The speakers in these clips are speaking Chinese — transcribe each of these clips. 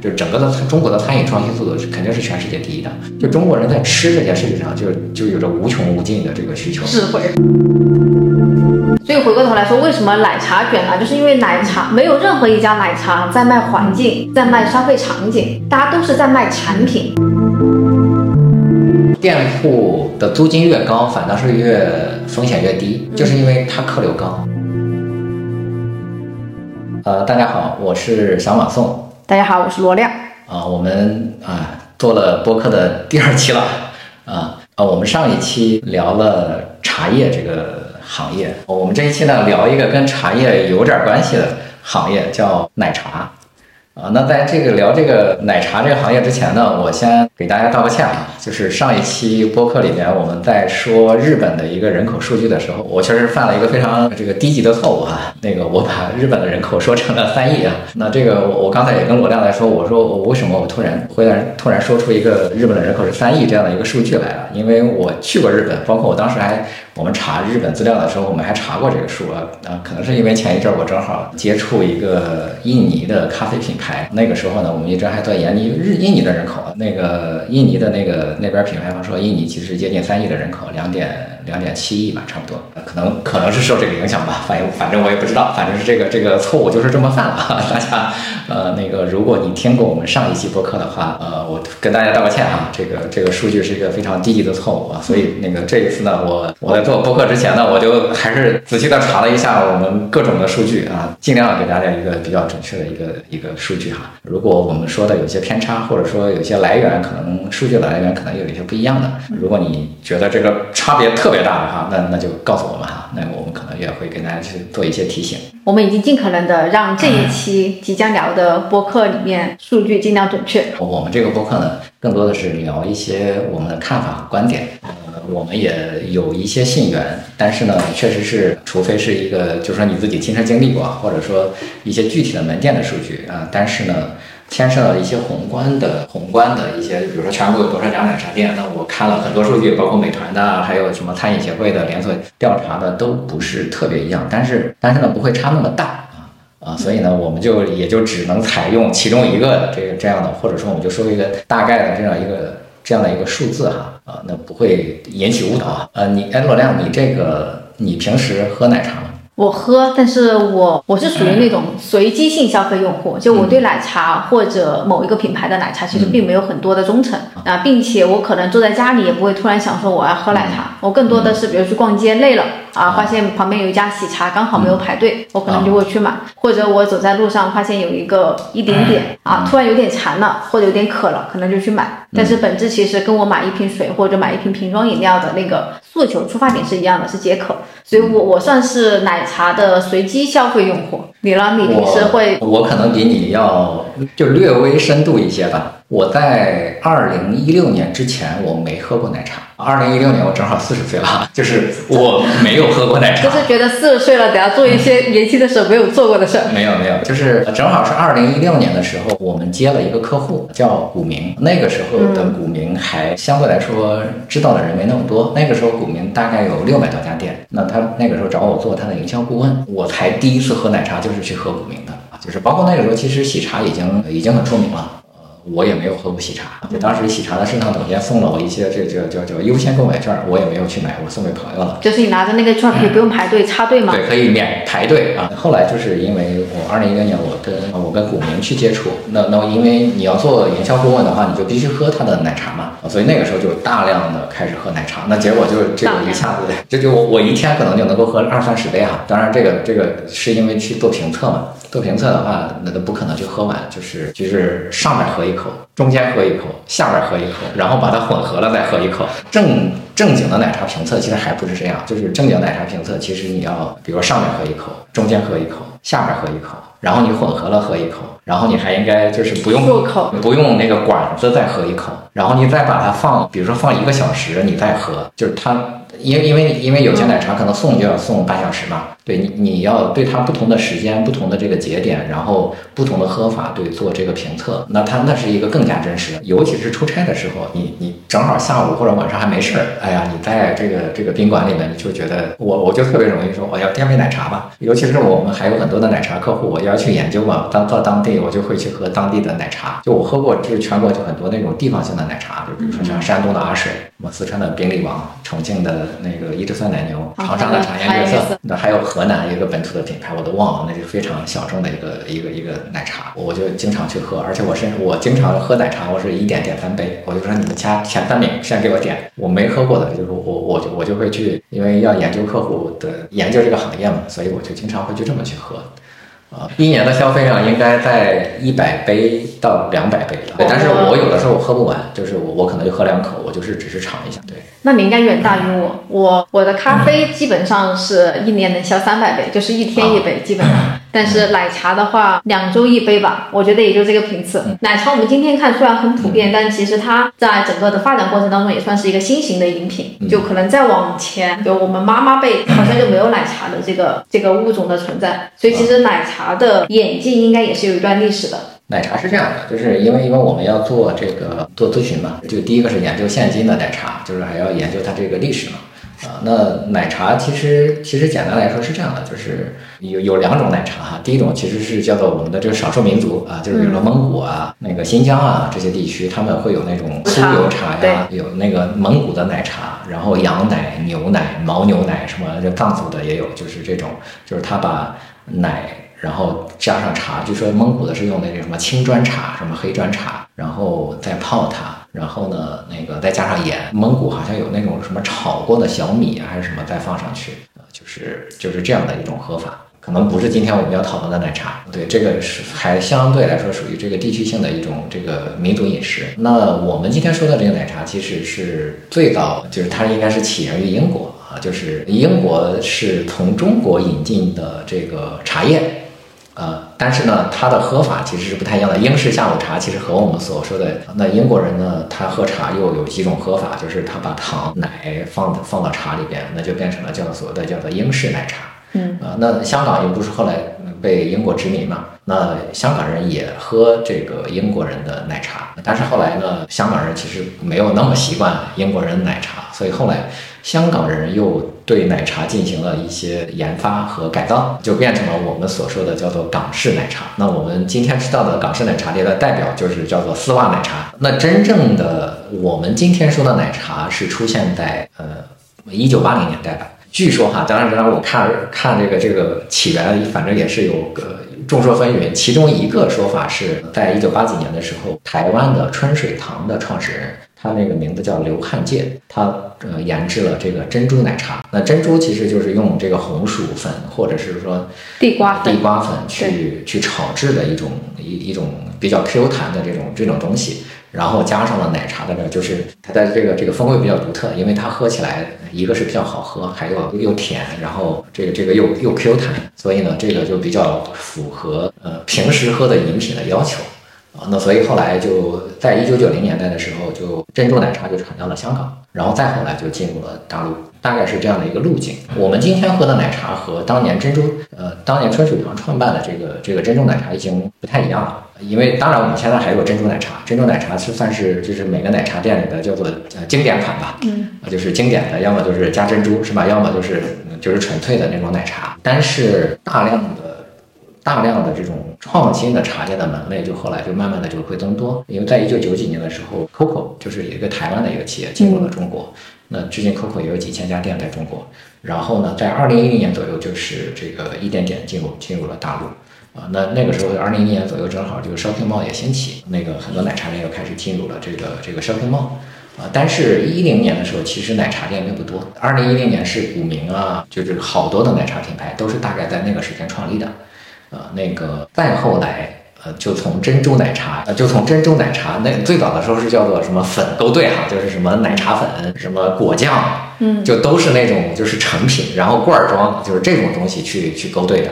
就整个的中国的餐饮创新速度是肯定是全世界第一的。就中国人在吃这件事情上，就就有着无穷无尽的这个需求。智慧。所以回过头来说，为什么奶茶卷呢？就是因为奶茶没有任何一家奶茶在卖环境，在卖消费场景，大家都是在卖产品。店铺的租金越高，反倒是越风险越低，就是因为它客流高。呃，大家好，我是小马宋。大家好，我是罗亮。啊，我们啊做了播客的 第二期了。啊啊，我们上一期聊了茶叶这个行业，我们这一期呢聊一个跟茶叶有点关系的行业，叫奶茶。啊，那在这个聊这个奶茶这个行业之前呢，我先给大家道个歉啊，就是上一期播客里面我们在说日本的一个人口数据的时候，我确实犯了一个非常这个低级的错误啊。那个我把日本的人口说成了三亿啊。那这个我我刚才也跟罗亮来说，我说我为什么我突然忽然突然说出一个日本的人口是三亿这样的一个数据来了？因为我去过日本，包括我当时还我们查日本资料的时候，我们还查过这个数啊。啊，可能是因为前一阵我正好接触一个印尼的咖啡品。牌那个时候呢，我们一直还在研究日印尼的人口。那个印尼的那个那边品牌方说，印尼其实接近三亿的人口，两点两点七亿吧，差不多。可能可能是受这个影响吧，反正反正我也不知道，反正是这个这个错误就是这么犯了。大家呃那个，如果你听过我们上一期播客的话，呃，我跟大家道个歉啊，这个这个数据是一个非常低级的错误啊。所以那个这一次呢，我我在做播客之前呢，我就还是仔细的查了一下我们各种的数据啊，尽量给大家一个比较准确的一个一个数。数据哈，如果我们说的有些偏差，或者说有些来源可能数据的来源可能有一些不一样的，如果你觉得这个差别特别大的话，那那就告诉我们哈，那我们可能也会给大家去做一些提醒。我们已经尽可能的让这一期即将聊的播客里面数据尽量准确。我们这个播客呢，更多的是聊一些我们的看法和观点。我们也有一些信源，但是呢，确实是，除非是一个，就是说你自己亲身经历过，或者说一些具体的门店的数据啊，但是呢，牵涉到一些宏观的、宏观的一些，比如说全国有多少家奶茶店，那我看了很多数据，包括美团的，还有什么餐饮协会的连锁调查的，都不是特别一样，但是，但是呢，不会差那么大啊啊，所以呢，我们就也就只能采用其中一个这个这样的，或者说我们就说一个大概的这样一个这样的一个数字哈。啊，那不会引起误导啊。呃，你哎，罗亮，你这个你平时喝奶茶吗？我喝，但是我我是属于那种随机性消费用户，就我对奶茶或者某一个品牌的奶茶其实并没有很多的忠诚啊，并且我可能坐在家里也不会突然想说我要喝奶茶，我更多的是比如去逛街累了。啊，发现旁边有一家喜茶，刚好没有排队，我可能就会去买。或者我走在路上，发现有一个一点点啊，突然有点馋了，或者有点渴了，可能就去买。但是本质其实跟我买一瓶水或者买一瓶瓶装饮料的那个诉求出发点是一样的，是解渴。所以我我算是奶茶的随机消费用户。你呢？你平时会？我可能比你要就略微深度一些吧。我在二零一六年之前我没喝过奶茶。二零一六年我正好四十岁了，就是我没有喝过奶茶。就是觉得四十岁了，得要做一些年轻的时候没有做过的事儿。没有没有，就是正好是二零一六年的时候，我们接了一个客户叫古茗。那个时候的古茗还相对来说知道的人没那么多。那个时候古茗大概有六百多家店。那他那个时候找我做他的营销顾问，我才第一次喝奶茶就是是去喝古茗的就是包括那个时候其实喜茶已经已经很出名了。我也没有喝过喜茶，就当时喜茶的市场总监送了我一些这这叫叫优先购买券，我也没有去买，我送给朋友了。就是你拿着那个券可以不用排队插队吗？对，可以免排队啊。后来就是因为我二零一六年我跟我跟股民去接触，那那因为你要做营销顾问的话，你就必须喝他的奶茶嘛，所以那个时候就大量的开始喝奶茶。那结果就是这个一下子，这就我我一天可能就能够喝二三十杯哈。当然这个这个是因为去做评测嘛。做评测的话，那都不可能就喝完，就是就是上面喝一口，中间喝一口，下边喝一口，然后把它混合了再喝一口。正正经的奶茶评测其实还不是这样，就是正经奶茶评测，其实你要比如上面喝一口，中间喝一口，下边喝一口，然后你混合了喝一口，然后你还应该就是不用不用那个管子再喝一口，然后你再把它放，比如说放一个小时，你再喝，就是它。因为因为因为有些奶茶可能送就要送半小时嘛，对你你要对它不同的时间、不同的这个节点，然后不同的喝法，对做这个评测，那它那是一个更加真实的。尤其是出差的时候，你你正好下午或者晚上还没事儿，哎呀，你在这个这个宾馆里面，你就觉得我我就特别容易说我要点杯奶茶吧。尤其是我们还有很多的奶茶客户，我要去研究嘛，当到当地我就会去喝当地的奶茶。就我喝过，就是全国就很多那种地方性的奶茶，就比如说像山东的阿水，什么四川的冰力王，重庆的那个一只酸奶牛，长沙的茶颜悦色，那还有河南一个本土的品牌，我都忘了，那就非常小众的一个一个一个奶茶，我就经常去喝，而且我是我经常喝奶茶，我是一点点三杯，我就说你们家前三名先给我点，我没喝过的，就是我我就我就会去，因为要研究客户的研究这个行业嘛，所以我就经常会去这么去喝。啊，一年的消费量应该在一百杯到两百杯了。对，但是我有的时候我喝不完，就是我我可能就喝两口，我就是只是尝一下。对，那你应该远大于我。我我的咖啡基本上是一年能消三百杯，就是一天一杯，基本上。但是奶茶的话，两周一杯吧，我觉得也就这个频次。奶茶我们今天看虽然很普遍，但其实它在整个的发展过程当中也算是一个新型的饮品。就可能再往前，就我们妈妈辈好像就没有奶茶的这个这个物种的存在。所以其实奶茶的演进应该也是有一段历史的。奶茶是这样的，就是因为因为我们要做这个做咨询嘛，就第一个是研究现今的奶茶，就是还要研究它这个历史嘛。啊，那奶茶其实其实简单来说是这样的，就是有有两种奶茶哈。第一种其实是叫做我们的这个少数民族啊，就是比如说蒙古啊、那个新疆啊这些地区，他们会有那种酥油茶呀，有那个蒙古的奶茶，然后羊奶、牛奶、牦牛奶什么，这藏族的也有，就是这种，就是他把奶然后加上茶，据说蒙古的是用那个什么青砖茶、什么黑砖茶，然后再泡它。然后呢，那个再加上盐，蒙古好像有那种什么炒过的小米啊还是什么再放上去，就是就是这样的一种喝法，可能不是今天我们要讨论的奶茶。对，这个是还相对来说属于这个地区性的一种这个民族饮食。那我们今天说的这个奶茶，其实是最早就是它应该是起源于英国啊，就是英国是从中国引进的这个茶叶。呃，但是呢，它的喝法其实是不太一样的。英式下午茶其实和我们所说的那英国人呢，他喝茶又有几种喝法，就是他把糖奶放放到茶里边，那就变成了叫做所谓的叫做英式奶茶。嗯，啊，那香港又不是后来被英国殖民嘛，那香港人也喝这个英国人的奶茶，但是后来呢，香港人其实没有那么习惯英国人奶茶，所以后来。香港人又对奶茶进行了一些研发和改造，就变成了我们所说的叫做港式奶茶。那我们今天知道的港式奶茶里的代表就是叫做丝袜奶茶。那真正的我们今天说的奶茶是出现在呃一九八零年代吧？据说哈，当然当然我看看这个这个起源，反正也是有个众说纷纭。其中一个说法是在一九八几年的时候，台湾的春水堂的创始人。他那个名字叫刘汉界，他呃研制了这个珍珠奶茶。那珍珠其实就是用这个红薯粉或者是说地瓜地瓜粉去去炒制的一种一一种比较 Q 弹的这种这种东西，然后加上了奶茶的这个，就是它的这个这个风味比较独特，因为它喝起来一个是比较好喝，还有又甜，然后这个这个又又 Q 弹，所以呢这个就比较符合呃平时喝的饮品的要求。啊，那所以后来就在一九九零年代的时候，就珍珠奶茶就传到了香港，然后再后来就进入了大陆，大概是这样的一个路径。我们今天喝的奶茶和当年珍珠，呃，当年春水堂创办的这个这个珍珠奶茶已经不太一样了。因为当然我们现在还有珍珠奶茶，珍珠奶茶是算是就是每个奶茶店里的叫做呃经典款吧，嗯，就是经典的，要么就是加珍珠是吧？要么就是就是纯粹的那种奶茶。但是大量的。大量的这种创新的茶叶的门类，就后来就慢慢的就会增多。因为在一九九几年的时候，COCO 就是一个台湾的一个企业进入了中国，那至今 COCO 也有几千家店在中国。然后呢，在二零一零年左右，就是这个一点点进入进入了大陆啊。那那个时候，二零一零年左右，正好这个 shopping mall 也兴起，那个很多奶茶店又开始进入了这个这个 shopping mall 啊。但是，一零年的时候，其实奶茶店并不多。二零一零年是古茗啊，就是好多的奶茶品牌都是大概在那个时间创立的。呃，那个再后来，呃，就从珍珠奶茶，呃，就从珍珠奶茶那最早的时候是叫做什么粉勾兑哈，就是什么奶茶粉、什么果酱，嗯，就都是那种就是成品，然后罐儿装，就是这种东西去去勾兑的。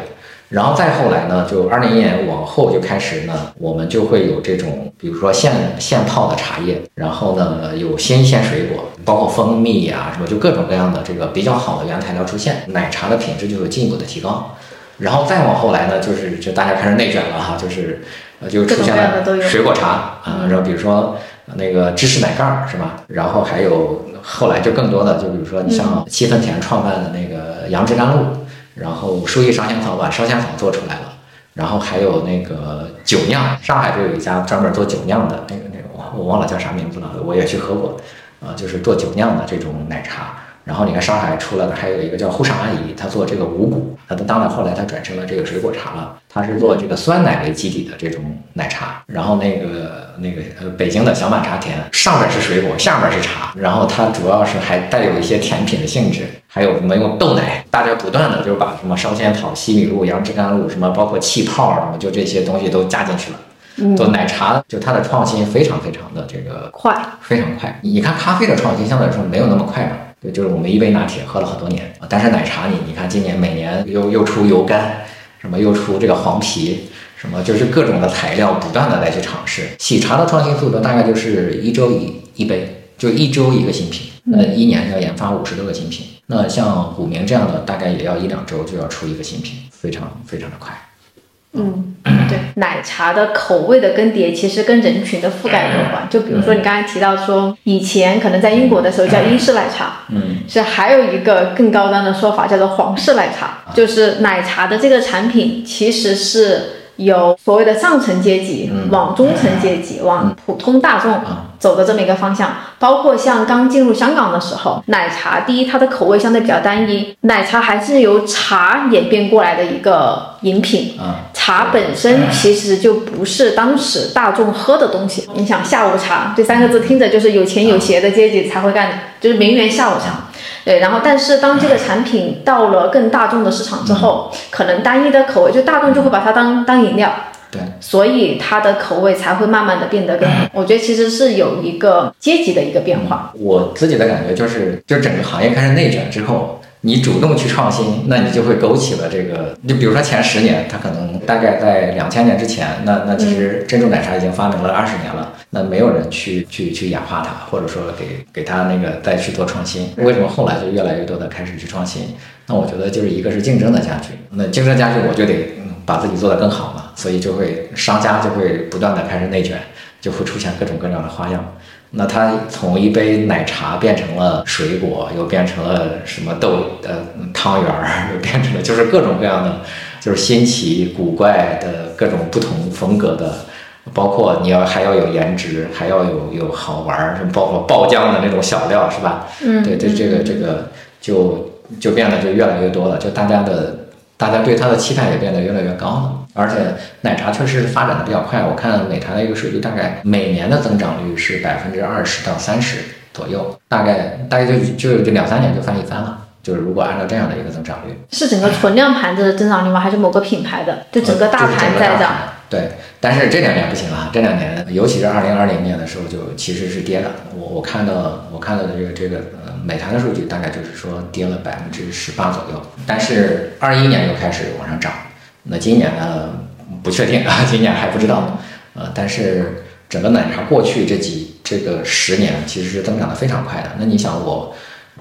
然后再后来呢，就二零年往后就开始呢，我们就会有这种，比如说现现泡的茶叶，然后呢有新鲜水果，包括蜂蜜呀、什么，就各种各样的这个比较好的原材料出现，奶茶的品质就有进一步的提高。然后再往后来呢，就是就大家开始内卷了哈，就是呃就出现了水果茶啊，然后比如说那个芝士奶盖是吧？然后还有后来就更多的，就比如说你像七分甜创办的那个杨枝甘露，然后书艺烧仙草把烧仙草做出来了，然后还有那个酒酿，上海就有一家专门做酒酿的那个那个我我忘了叫啥名字了，我也去喝过，啊，就是做酒酿的这种奶茶。然后你看上海出了的还有一个叫沪上阿姨，她做这个五谷，她的当然后来她转成了这个水果茶了，她是做这个酸奶为基底的这种奶茶。然后那个那个呃北京的小满茶田，上面是水果，下面是茶，然后它主要是还带有一些甜品的性质，还有什么用豆奶，大家不断的就把什么烧仙草、西米露、杨枝甘露什么，包括气泡什么，就这些东西都加进去了。做奶茶，就它的创新非常非常的这个快，非常快。你看咖啡的创新相对来说没有那么快嘛，对，就是我们一杯拿铁喝了很多年啊，但是奶茶你你看今年每年又又出油柑，什么又出这个黄皮，什么就是各种的材料不断的再去尝试。喜茶的创新速度大概就是一周一一杯，就一周一个新品，那一年要研发五十多个新品。那像古茗这样的，大概也要一两周就要出一个新品，非常非常的快。嗯，对，奶茶的口味的更迭其实跟人群的覆盖有关。就比如说你刚才提到说，以前可能在英国的时候叫英式奶茶，嗯，是还有一个更高端的说法叫做皇室奶茶，就是奶茶的这个产品其实是由所谓的上层阶级嗯往中层阶级往普通大众啊走的这么一个方向。包括像刚进入香港的时候，奶茶第一它的口味相对比较单一，奶茶还是由茶演变过来的一个饮品。啊，茶本身其实就不是当时大众喝的东西。你想下午茶这三个字听着就是有钱有闲的阶级才会干的，就是名媛下午茶。对，然后但是当这个产品到了更大众的市场之后，可能单一的口味就大众就会把它当当饮料，对，所以它的口味才会慢慢的变得更。我觉得其实是有一个阶级的一个变化。我自己的感觉就是，就整个行业开始内卷之后，你主动去创新，那你就会勾起了这个。就比如说前十年，它可能大概在两千年之前，那那其实珍珠奶茶已经发明了二十年了，那没有人去去去演化它，或者说给给它那个再去做创新。为什么后来就越来越多的开始去创新？那我觉得就是一个是竞争的加剧，那竞争加剧，我就得把自己做得更好嘛，所以就会商家就会不断的开始内卷，就会出现各种各样的花样。那它从一杯奶茶变成了水果，又变成了什么豆呃汤圆儿，又变成了就是各种各样的，就是新奇古怪的各种不同风格的，包括你要还要有颜值，还要有有好玩儿，什么包括爆浆的那种小料是吧？嗯对对，这个这个就就变得就越来越多了，就大家的大家对它的期待也变得越来越高了。而且奶茶确实发展的比较快，我看美团的一个数据，大概每年的增长率是百分之二十到三十左右，大概大概就就就两三年就翻一番了。就是如果按照这样的一个增长率，是整个存量盘子的增长率吗？还是某个品牌的？就整个大盘在涨。盘对，但是这两年不行了，这两年尤其是二零二零年的时候，就其实是跌的。我我看到我看到的这个这个呃美团的数据，大概就是说跌了百分之十八左右。但是二一年又开始往上涨，那今年呢不确定啊，今年还不知道。呃，但是整个奶茶过去这几这个十年其实是增长的非常快的。那你想我。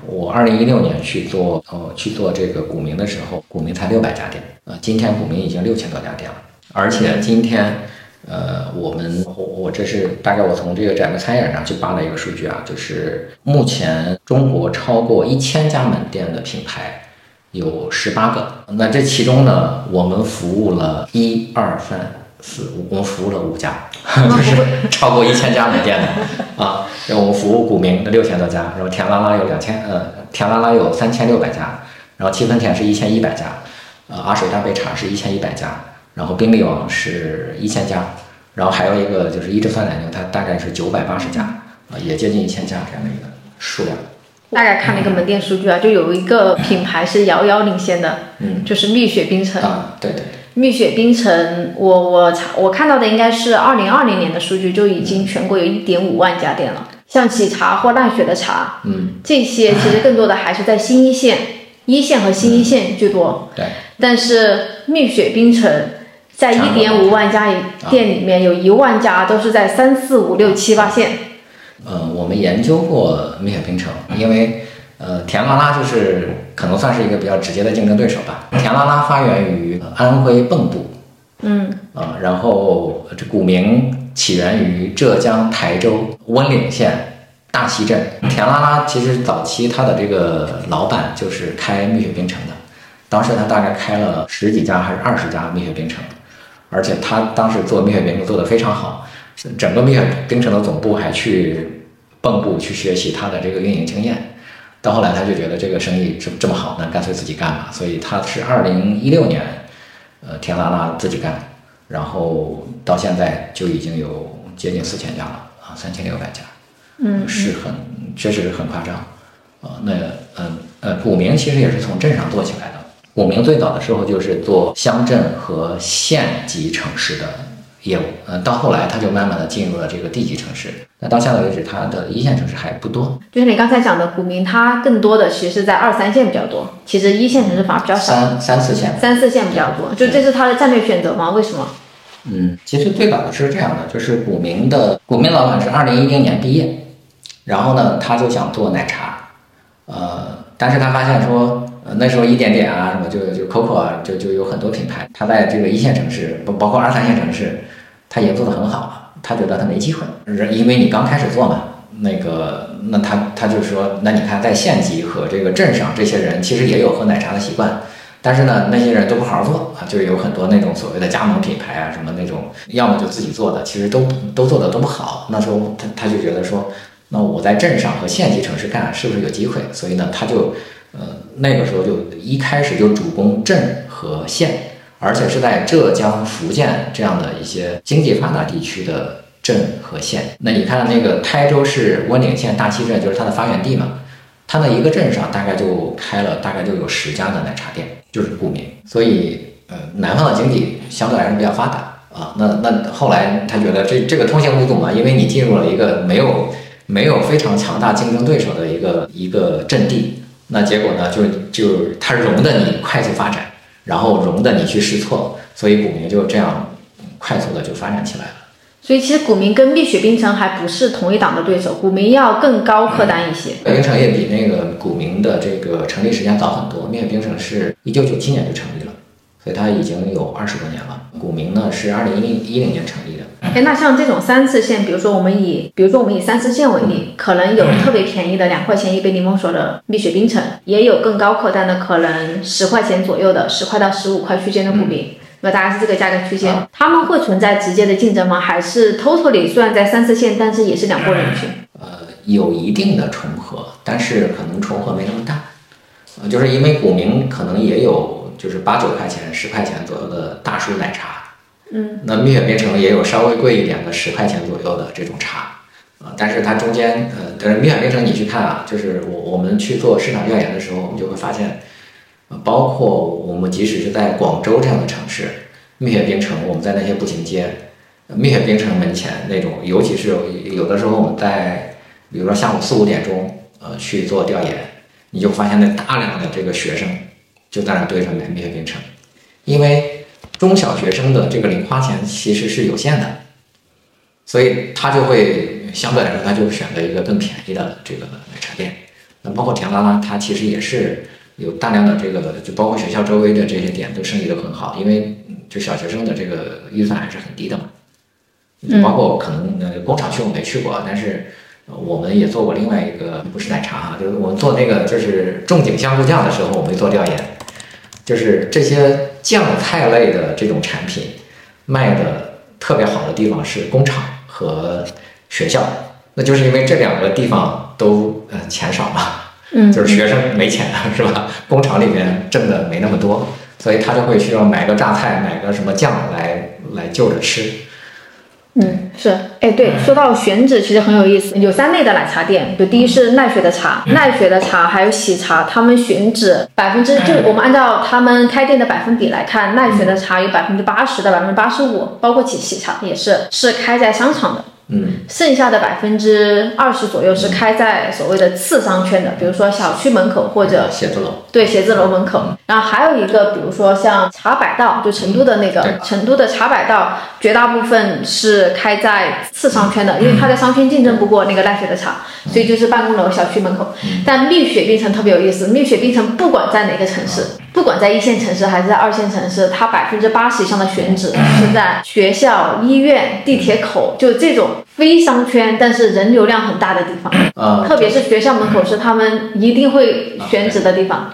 我二零一六年去做呃去做这个股民的时候，股民才六百家店，呃，今天股民已经六千多家店了，而且今天，呃，我们我我这是大概我从这个展门餐饮上去扒了一个数据啊，就是目前中国超过一千家门店的品牌有十八个，那这其中呢，我们服务了一二三四五，我们服务了五家，就是超过一千家门店的啊。然后我们服务古茗的六千多家，然后甜啦啦有两千，呃，甜啦啦有三千六百家，然后七分甜是一千一百家，呃，阿水大杯茶是一千一百家，然后冰力王是一千家，然后还有一个就是一只酸奶牛，它大概是九百八十家，啊、也接近一千家这样的一个数量。大概看了一个门店数据啊，就有一个品牌是遥遥领先的，嗯就是蜜雪冰城。啊，对对，蜜雪冰城，我我查我看到的应该是二零二零年的数据，就已经全国有一点五万家店了。像喜茶或奈雪的茶，嗯，这些其实更多的还是在新一线、一线和新一线居多。对，但是蜜雪冰城在一点五万家店里面，有一万家都是在三四五六七八线。呃，我们研究过蜜雪冰城，因为呃，甜啦啦就是可能算是一个比较直接的竞争对手吧。甜啦啦发源于安徽蚌埠，嗯，啊，然后这古名起源于浙江台州温岭县大溪镇。甜啦啦其实早期它的这个老板就是开蜜雪冰城的，当时他大概开了十几家还是二十家蜜雪冰城，而且他当时做蜜雪冰城做得非常好，整个蜜雪冰城的总部还去蚌埠去学习他的这个运营经验。到后来他就觉得这个生意这这么好，那干脆自己干吧。所以他是二零一六年，呃，甜拉拉自己干，然后到现在就已经有接近四千家了啊，三千六百家，嗯，是很确实是很夸张啊。那嗯呃，古茗其实也是从镇上做起来的。古茗最早的时候就是做乡镇和县级城市的业务，嗯，到后来他就慢慢的进入了这个地级城市。那到现在为止，他的一线城市还不多，就是你刚才讲的，股民，他更多的其实是在二三线比较多，其实一线城市反而比较少，三三四线。三四线比较多。就这是他的战略选择吗？为什么？嗯，其实最早的是这样的，就是股民的股民老板是二零一零年毕业，然后呢，他就想做奶茶，呃，但是他发现说，那时候一点点啊，什么就就 COCO 啊，就就有很多品牌，他在这个一线城市，包包括二三线城市，他已经做得很好了，他觉得他没机会，因为你刚开始做嘛，那个，那他他就说，那你看在县级和这个镇上，这些人其实也有喝奶茶的习惯。但是呢，那些人都不好好做啊，就有很多那种所谓的加盟品牌啊，什么那种，要么就自己做的，其实都都做的都不好。那时候他他就觉得说，那我在镇上和县级城市干是不是有机会？所以呢，他就呃那个时候就一开始就主攻镇和县，而且是在浙江、福建这样的一些经济发达地区的镇和县。那你看那个台州市温岭县大溪镇，就是它的发源地嘛。它那一个镇上大概就开了大概就有十家的奶茶店，就是古茗。所以，呃，南方的经济相对来说比较发达啊。那那后来他觉得这这个通行无阻嘛，因为你进入了一个没有没有非常强大竞争对手的一个一个阵地，那结果呢就就它容得你快速发展，然后容得你去试错，所以股民就这样快速的就发展起来了。所以其实股民跟蜜雪冰城还不是同一档的对手，股民要更高客单一些。蜜雪冰城也比那个股民的这个成立时间早很多，蜜雪冰城是一九九七年就成立了，所以它已经有二十多年了。股民呢是二零一零一零年成立的。哎，那像这种三四线，比如说我们以，比如说我们以三四线为例，可能有特别便宜的两块钱一杯柠檬水的蜜雪冰城，也有更高客单的，可能十块钱左右的，十块到十五块区间的古茗。那大概是这个价格区间，他们会存在直接的竞争吗？还是 totally 虽然在三四线，但是也是两拨人群？呃，有一定的重合，但是可能重合没那么大。呃，就是因为股民可能也有就是八九块钱、十块钱左右的大叔奶茶，嗯，那蜜雪冰城也有稍微贵一点的十块钱左右的这种茶，啊，但是它中间，呃，但是蜜雪冰城你去看啊，就是我我们去做市场调研的时候，我们就会发现。包括我们即使是在广州这样的城市，蜜雪冰城，我们在那些步行街，蜜雪冰城门前那种，尤其是有的时候我们在，比如说下午四五点钟，呃，去做调研，你就发现那大量的这个学生就在那堆着买蜜雪冰城，因为中小学生的这个零花钱其实是有限的，所以他就会相对来说他就选择一个更便宜的这个奶茶店。那包括甜啦啦，它其实也是。有大量的这个，就包括学校周围的这些点都生意都很好，因为就小学生的这个预算还是很低的嘛。就包括可能呃工厂区我没去过，但是我们也做过另外一个，不是奶茶哈，就是我们做那个就是仲景香菇酱的时候，我们做调研，就是这些酱菜类的这种产品卖的特别好的地方是工厂和学校，那就是因为这两个地方都呃钱少嘛。嗯，就是学生没钱是吧？工厂里面挣的没那么多，所以他就会需要买个榨菜，买个什么酱来来就着吃。嗯，是，哎，对，说到选址，其实很有意思。有三类的奶茶店，就第一是奈雪的茶，奈雪的茶还有喜茶，他们选址百分之，就我们按照他们开店的百分比来看，奈雪的茶有百分之八十到百分之八十五，包括喜喜茶也是，是开在商场的。嗯，剩下的百分之二十左右是开在所谓的次商圈的，比如说小区门口或者写字楼。对，写字楼门口。然后还有一个，比如说像茶百道，就成都的那个成都的茶百道，绝大部分是开在次商圈的，因为它在商圈竞争不过那个奈雪的茶，所以就是办公楼、小区门口。但蜜雪冰城特别有意思，蜜雪冰城不管在哪个城市，不管在一线城市还是在二线城市，它百分之八十以上的选址是在学校、医院、地铁口，就这种。非商圈，但是人流量很大的地方，啊，特别是学校门口是他们一定会选址的地方。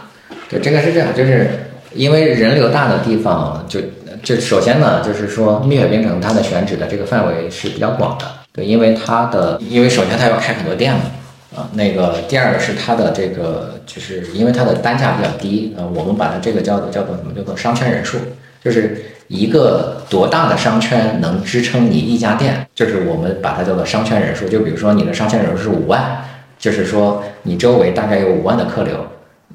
对，这个是这样，就是因为人流大的地方，就就首先呢，就是说蜜雪冰城它的选址的这个范围是比较广的。对，因为它的，因为首先它要开很多店嘛，啊，那个第二个是它的这个，就是因为它的单价比较低，呃，我们把它这个叫做叫做什么？叫做商圈人数，就是。一个多大的商圈能支撑你一家店？就是我们把它叫做商圈人数。就比如说你的商圈人数是五万，就是说你周围大概有五万的客流，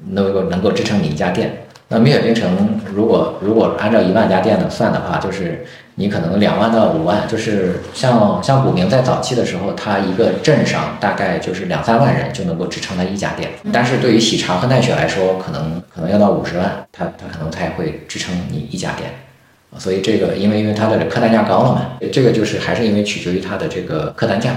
能够能够支撑你一家店。那蜜雪冰城如果如果按照一万家店的算的话，就是你可能两万到五万。就是像像古茗在早期的时候，它一个镇上大概就是两三万人就能够支撑它一家店。但是对于喜茶和奈雪来说，可能可能要到五十万，它它可能才会支撑你一家店。所以这个，因为因为它的客单价高了嘛，这个就是还是因为取决于它的这个客单价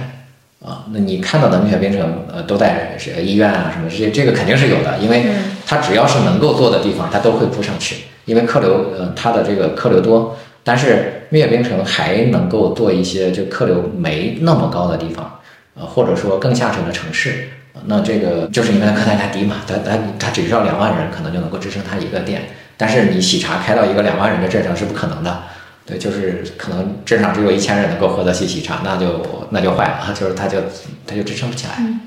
啊。那你看到的蜜雪冰城，呃，都在是医院啊什么这些，这个肯定是有的，因为它只要是能够做的地方，它都会铺上去，因为客流，呃，它的这个客流多。但是蜜雪冰城还能够做一些就客流没那么高的地方，呃，或者说更下沉的城市，那这个就是因为它客单价低嘛，它它它只需要两万人，可能就能够支撑它一个店。但是你喜茶开到一个两万人的镇上是不可能的，对，就是可能镇上只有一千人能够喝得起喜茶，那就那就坏了，就是它就它就支撑不起来。嗯，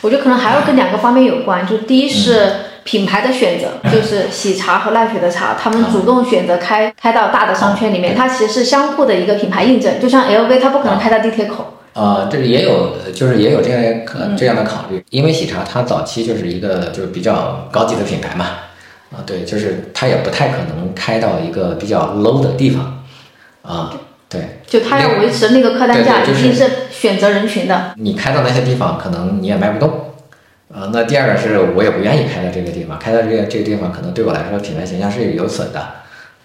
我觉得可能还要跟两个方面有关，就第一是品牌的选择，就是喜茶和奈雪的茶，他们主动选择开开到大的商圈里面，它其实是相互的一个品牌印证，就像 LV，它不可能开到地铁口。啊，这个也有，就是也有这样可这样的考虑，因为喜茶它早期就是一个就是比较高级的品牌嘛。啊，对，就是它也不太可能开到一个比较 low 的地方，啊，对，就它要维持那个客单价，一定是选择人群的。你开到那些地方，可能你也卖不动，啊，那第二个是我也不愿意开到这个地方，开到这个这个地方，可能对我来说品牌形象是有损的，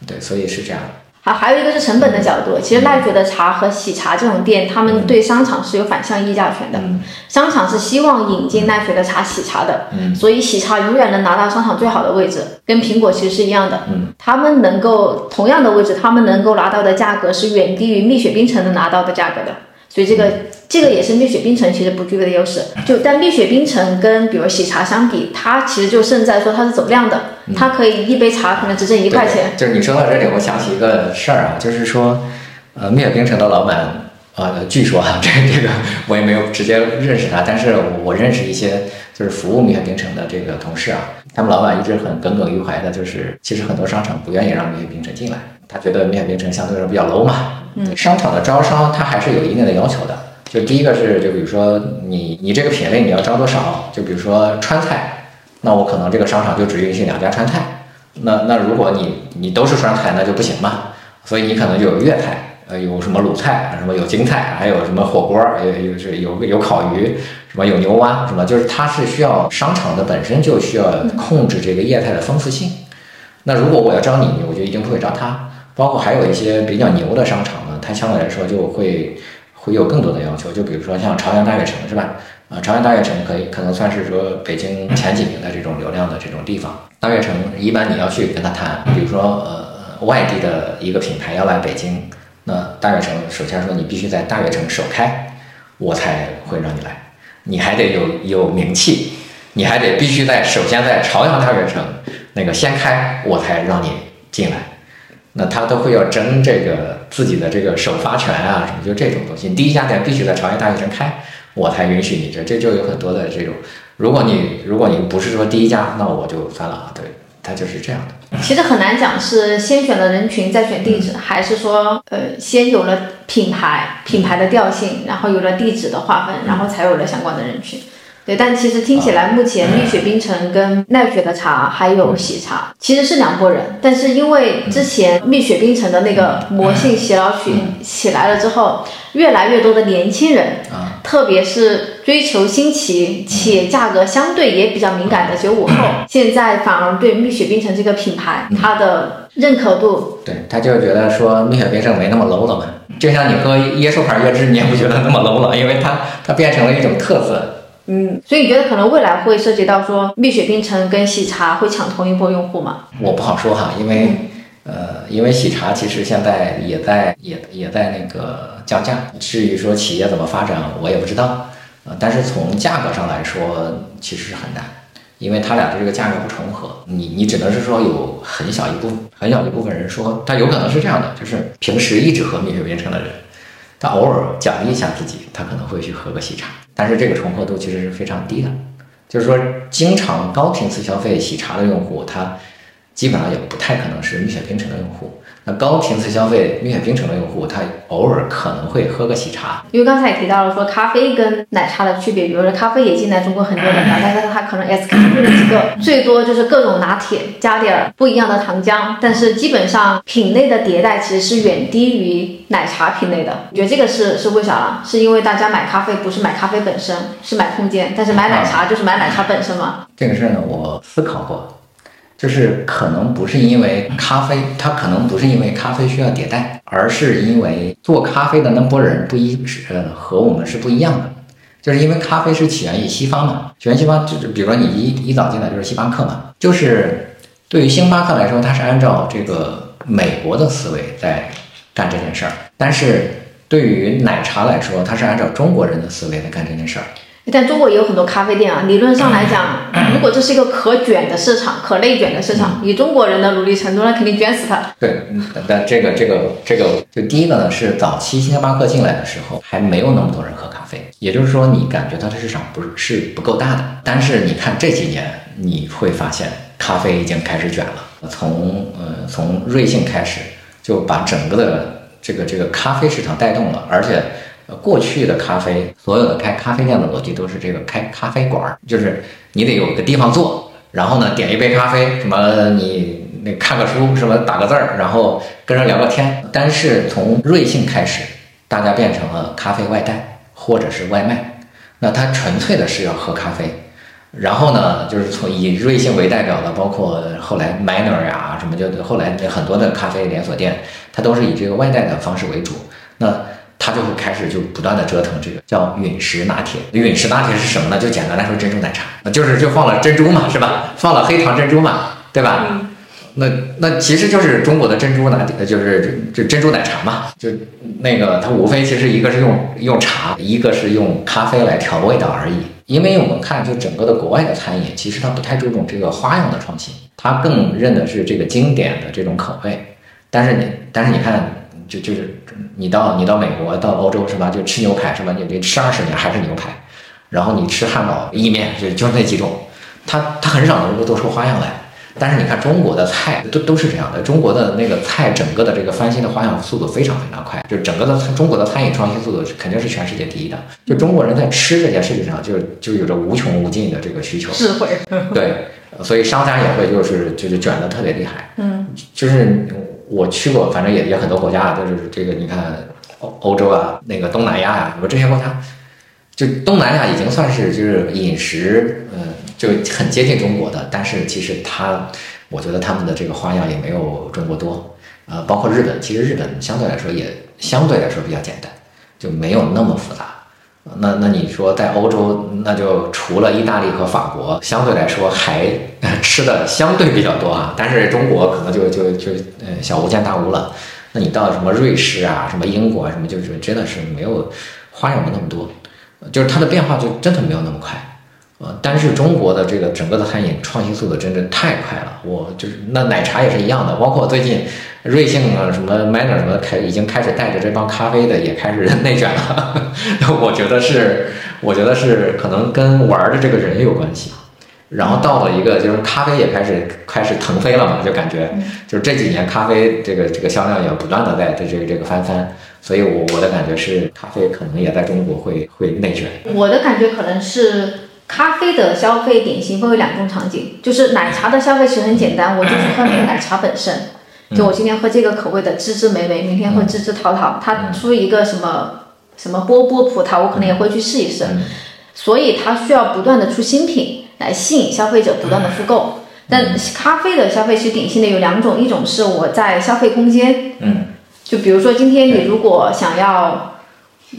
对，所以是这样。好，还有一个是成本的角度。其实奈雪的茶和喜茶这种店，他们对商场是有反向议价权的。商场是希望引进奈雪的茶、喜茶的，所以喜茶永远能拿到商场最好的位置，跟苹果其实是一样的。他们能够同样的位置，他们能够拿到的价格是远低于蜜雪冰城能拿到的价格的。所以这个这个也是蜜雪冰城其实不具备的优势。就但蜜雪冰城跟比如喜茶相比，它其实就胜在说它是走量的，它可以一杯茶可能只挣一块钱。就是你说到这里，我想起一个事儿啊，就是说，呃，蜜雪冰城的老板啊，据说啊，这这个我也没有直接认识他，但是我认识一些就是服务蜜雪冰城的这个同事啊，他们老板一直很耿耿于怀的，就是其实很多商场不愿意让蜜雪冰城进来，他觉得蜜雪冰城相对来说比较 low 嘛。嗯商场的招商，它还是有一定的要求的。就第一个是，就比如说你你这个品类你要招多少？就比如说川菜，那我可能这个商场就只允许两家川菜。那那如果你你都是川菜，那就不行嘛。所以你可能就有粤菜，呃，有什么鲁菜，什么有京菜，还有什么火锅，有有是有有烤鱼，什么有牛蛙，什么就是它是需要商场的本身就需要控制这个业态的丰富性。那如果我要招你，我就一定不会招他。包括还有一些比较牛的商场呢，它相对来说就会会有更多的要求，就比如说像朝阳大悦城是吧？啊，朝阳大悦城可以可能算是说北京前几名的这种流量的这种地方。大悦城一般你要去跟他谈，比如说呃外地的一个品牌要来北京，那大悦城首先说你必须在大悦城首开，我才会让你来，你还得有有名气，你还得必须在首先在朝阳大悦城那个先开，我才让你进来。那他都会要争这个自己的这个首发权啊，什么就这种东西。第一家店必须在朝阳大悦城开，我才允许你这，这就有很多的这种。如果你如果你不是说第一家，那我就算了啊。对，他就是这样的。其实很难讲是先选了人群再选地址，还是说呃先有了品牌品牌的调性，然后有了地址的划分，然后才有了相关的人群。对，但其实听起来，目前蜜雪冰城跟奈雪的茶还有喜茶其实是两拨人，但是因为之前蜜雪冰城的那个魔性洗脑曲起来了之后，越来越多的年轻人，特别是追求新奇且价格相对也比较敏感的九五后，现在反而对蜜雪冰城这个品牌它的认可度，对，他就觉得说蜜雪冰城没那么 low 了嘛，就像你喝椰树牌椰汁，你也不觉得那么 low 了，因为它它变成了一种特色。嗯，所以你觉得可能未来会涉及到说蜜雪冰城跟喜茶会抢同一波用户吗？我不好说哈，因为呃，因为喜茶其实现在也在也也在那个降价。至于说企业怎么发展，我也不知道。呃，但是从价格上来说，其实是很难，因为它俩的这个价格不重合。你你只能是说有很小一部分很小一部分人说，他有可能是这样的，就是平时一直喝蜜雪冰城的人。他偶尔奖励一下自己，他可能会去喝个喜茶，但是这个重合度其实是非常低的。就是说，经常高频次消费喜茶的用户，他基本上也不太可能是蜜雪冰城的用户。高频次消费蜜雪冰城的用户，他偶尔可能会喝个喜茶。因为刚才也提到了说咖啡跟奶茶的区别，比如说咖啡也进来中国很多年了，但是它可能 S K 就那几个，最多就是各种拿铁加点儿不一样的糖浆，但是基本上品类的迭代其实是远低于奶茶品类的。我觉得这个是是为啥？是因为大家买咖啡不是买咖啡本身，是买空间，但是买奶茶就是买奶茶本身嘛？这个事儿呢，我思考过。就是可能不是因为咖啡，它可能不是因为咖啡需要迭代，而是因为做咖啡的那波人不一，呃，和我们是不一样的。就是因为咖啡是起源于西方嘛，起源西方就是比如说你一一早进来就是星巴克嘛，就是对于星巴克来说，它是按照这个美国的思维在干这件事儿，但是对于奶茶来说，它是按照中国人的思维在干这件事儿。但中国也有很多咖啡店啊。理论上来讲，如果这是一个可卷的市场、可内卷的市场，以中国人的努力程度，那肯定卷死他。对，但这个、这个、这个，就第一个呢，是早期星巴克进来的时候，还没有那么多人喝咖啡，也就是说，你感觉它的市场不是是不够大的。但是你看这几年，你会发现咖啡已经开始卷了。从呃从瑞幸开始，就把整个的这个这个咖啡市场带动了，而且。过去的咖啡，所有的开咖啡店的逻辑都是这个开咖啡馆，就是你得有个地方坐，然后呢点一杯咖啡，什么你那看个书，什么打个字儿，然后跟人聊个天。但是从瑞幸开始，大家变成了咖啡外带或者是外卖，那它纯粹的是要喝咖啡。然后呢，就是从以瑞幸为代表的，包括后来 Manner 呀什么，就后来很多的咖啡连锁店，它都是以这个外带的方式为主。那他就会开始就不断的折腾这个叫陨石拿铁。陨石拿铁是什么呢？就简单来说，珍珠奶茶，就是就放了珍珠嘛，是吧？放了黑糖珍珠嘛，对吧？那那其实就是中国的珍珠拿铁，就是就珍珠奶茶嘛。就那个它无非其实一个是用用茶，一个是用咖啡来调味道而已。因为我们看就整个的国外的餐饮，其实它不太注重这个花样的创新，它更认的是这个经典的这种口味。但是你但是你看。就就是你到你到美国到欧洲是吧？就吃牛排是吧？你得吃二十年还是牛排，然后你吃汉堡意面就就那几种，他他很少能够做出花样来。但是你看中国的菜都都是这样的，中国的那个菜整个的这个翻新的花样速度非常非常快，就整个的中国的餐饮创新速度肯定是全世界第一的。就中国人在吃这件事情上就就有着无穷无尽的这个需求智慧，对，所以商家也会就是就是卷的特别厉害，嗯，就是。我去过，反正也也很多国家啊，都是这个。你看欧欧洲啊，那个东南亚呀，我这些国家，就东南亚已经算是就是饮食，嗯，就很接近中国的。但是其实它，我觉得他们的这个花样也没有中国多。呃，包括日本，其实日本相对来说也相对来说比较简单，就没有那么复杂。那那你说在欧洲，那就除了意大利和法国，相对来说还吃的相对比较多啊。但是中国可能就就就呃小巫见大巫了。那你到什么瑞士啊，什么英国啊，什么就是真的是没有花样没那么多，就是它的变化就真的没有那么快。呃，但是中国的这个整个的餐饮创新速度真的太快了，我就是那奶茶也是一样的，包括最近瑞幸啊什么 Manner 什么开已经开始带着这帮咖啡的也开始内卷了，我觉得是，我觉得是可能跟玩的这个人有关系，然后到了一个就是咖啡也开始开始腾飞了嘛，就感觉就是这几年咖啡这个这个销量也不断的在在这个这个翻番，所以我我的感觉是咖啡可能也在中国会会内卷。我的感觉可能是咖啡的消费典型分为两种场景，就是奶茶的消费其实很简单，我就是喝那个奶茶本身，就我今天喝这个口味的芝芝莓莓，明天喝芝芝桃桃，它出一个什么什么波波葡萄，我可能也会去试一试，所以它需要不断的出新品。来吸引消费者不断的复购，但咖啡的消费其实典型的有两种，一种是我在消费空间，嗯，就比如说今天你如果想要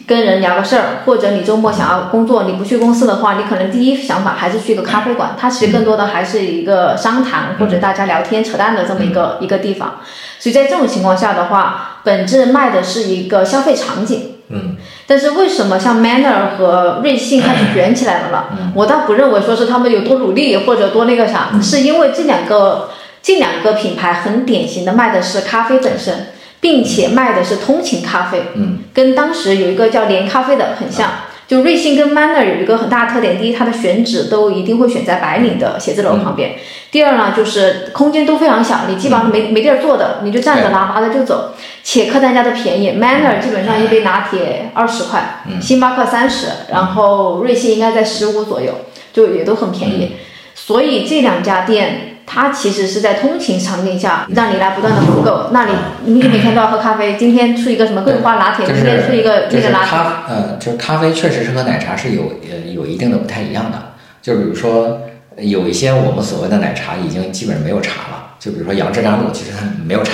跟人聊个事儿，或者你周末想要工作，你不去公司的话，你可能第一想法还是去一个咖啡馆，它其实更多的还是一个商谈或者大家聊天扯淡的这么一个一个地方，所以在这种情况下的话，本质卖的是一个消费场景。嗯，但是为什么像 Manner 和瑞幸开始卷起来了呢？我倒不认为说是他们有多努力或者多那个啥，是因为这两个这两个品牌很典型的卖的是咖啡本身，并且卖的是通勤咖啡，嗯，跟当时有一个叫连咖啡的很像。就瑞幸跟 Manner 有一个很大的特点，第一，它的选址都一定会选在白领的写字楼旁边；第二呢，就是空间都非常小，你基本上没没地儿坐的，你就站着拿，拿着就走，且客单价都便宜。Manner 基本上一杯拿铁二十块，星巴克三十，然后瑞幸应该在十五左右，就也都很便宜。所以这两家店。它其实是在通勤场景下让你来不断的复购，那你你每天都要喝咖啡，今天出一个什么桂花拿铁，今天出一个那个拿铁。咖，呃，就是咖啡确实是和奶茶是有呃有一定的不太一样的。就比如说有一些我们所谓的奶茶已经基本上没有茶了，就比如说杨枝甘露，其实它没有茶，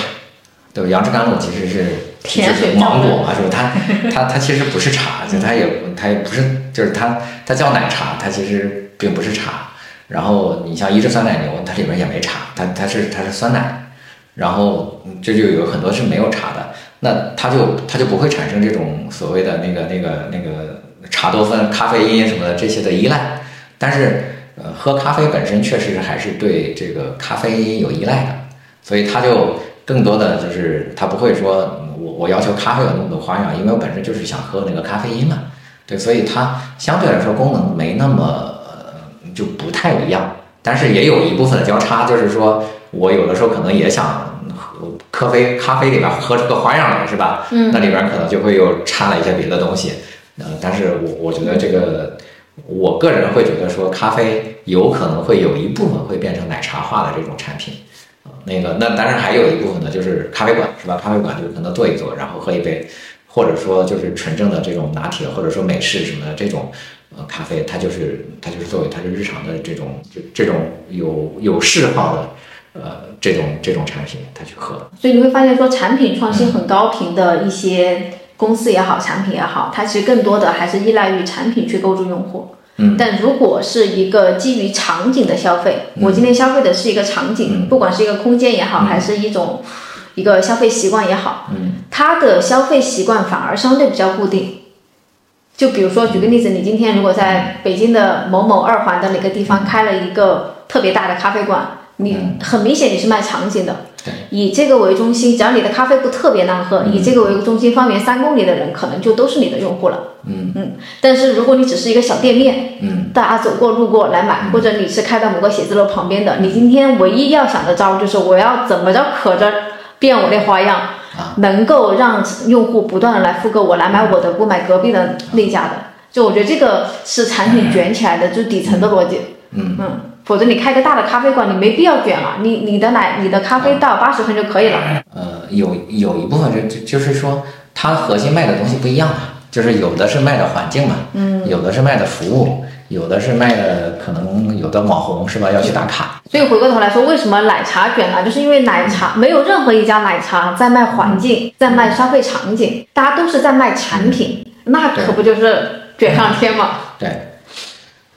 对吧？杨枝甘露其实是甜水芒果嘛，是吧？它它它其实不是茶，就它也它也不是，就是它它叫奶茶，它其实并不是茶。然后你像一制酸奶牛，它里面也没茶，它它是它是酸奶，然后这就有很多是没有茶的，那它就它就不会产生这种所谓的那个那个那个茶多酚、咖啡因什么的这些的依赖。但是呃，喝咖啡本身确实还是对这个咖啡因有依赖的，所以它就更多的就是它不会说我我要求咖啡有那么多花样，因为我本身就是想喝那个咖啡因嘛，对，所以它相对来说功能没那么。就不太一样，但是也有一部分的交叉，就是说我有的时候可能也想喝咖啡，咖啡里边喝出个花样来，是吧？嗯，那里边可能就会又掺了一些别的东西。呃，但是我我觉得这个，我个人会觉得说，咖啡有可能会有一部分会变成奶茶化的这种产品。那个，那当然还有一部分呢，就是咖啡馆，是吧？咖啡馆就可能坐一坐，然后喝一杯，或者说就是纯正的这种拿铁，或者说美式什么的这种。呃，咖啡它就是它就是作为它是日常的这种这这种有有嗜好的呃这种这种产品，它去喝。所以你会发现说，产品创新很高频的一些公司也好，产品也好，它其实更多的还是依赖于产品去构筑用户。嗯。但如果是一个基于场景的消费，我今天消费的是一个场景，不管是一个空间也好，还是一种一个消费习惯也好，嗯，它的消费习惯反而相对比较固定。就比如说，举个例子，你今天如果在北京的某某二环的哪个地方开了一个特别大的咖啡馆，你很明显你是卖场景的，以这个为中心，只要你的咖啡不特别难喝，以这个为中心，方圆三公里的人可能就都是你的用户了。嗯嗯。但是如果你只是一个小店面，嗯，大家走过路过来买，或者你是开在某个写字楼旁边的，你今天唯一要想的招就是我要怎么着可着变我那花样。能够让用户不断的来复购，我来买我的，不买隔壁的那家的。就我觉得这个是产品卷起来的，就底层的逻辑。嗯嗯，否则你开个大的咖啡馆，你没必要卷了。你你的奶，你的咖啡到八十分就可以了。呃，有有一部分就就就是说，它核心卖的东西不一样嘛，就是有的是卖的环境嘛，嗯，有的是卖的服务。有的是卖的，可能有的网红是吧？要去打卡。所以回过头来说，为什么奶茶卷了？就是因为奶茶没有任何一家奶茶在卖环境，在卖消费场景，大家都是在卖产品，那可不就是卷上天吗？对。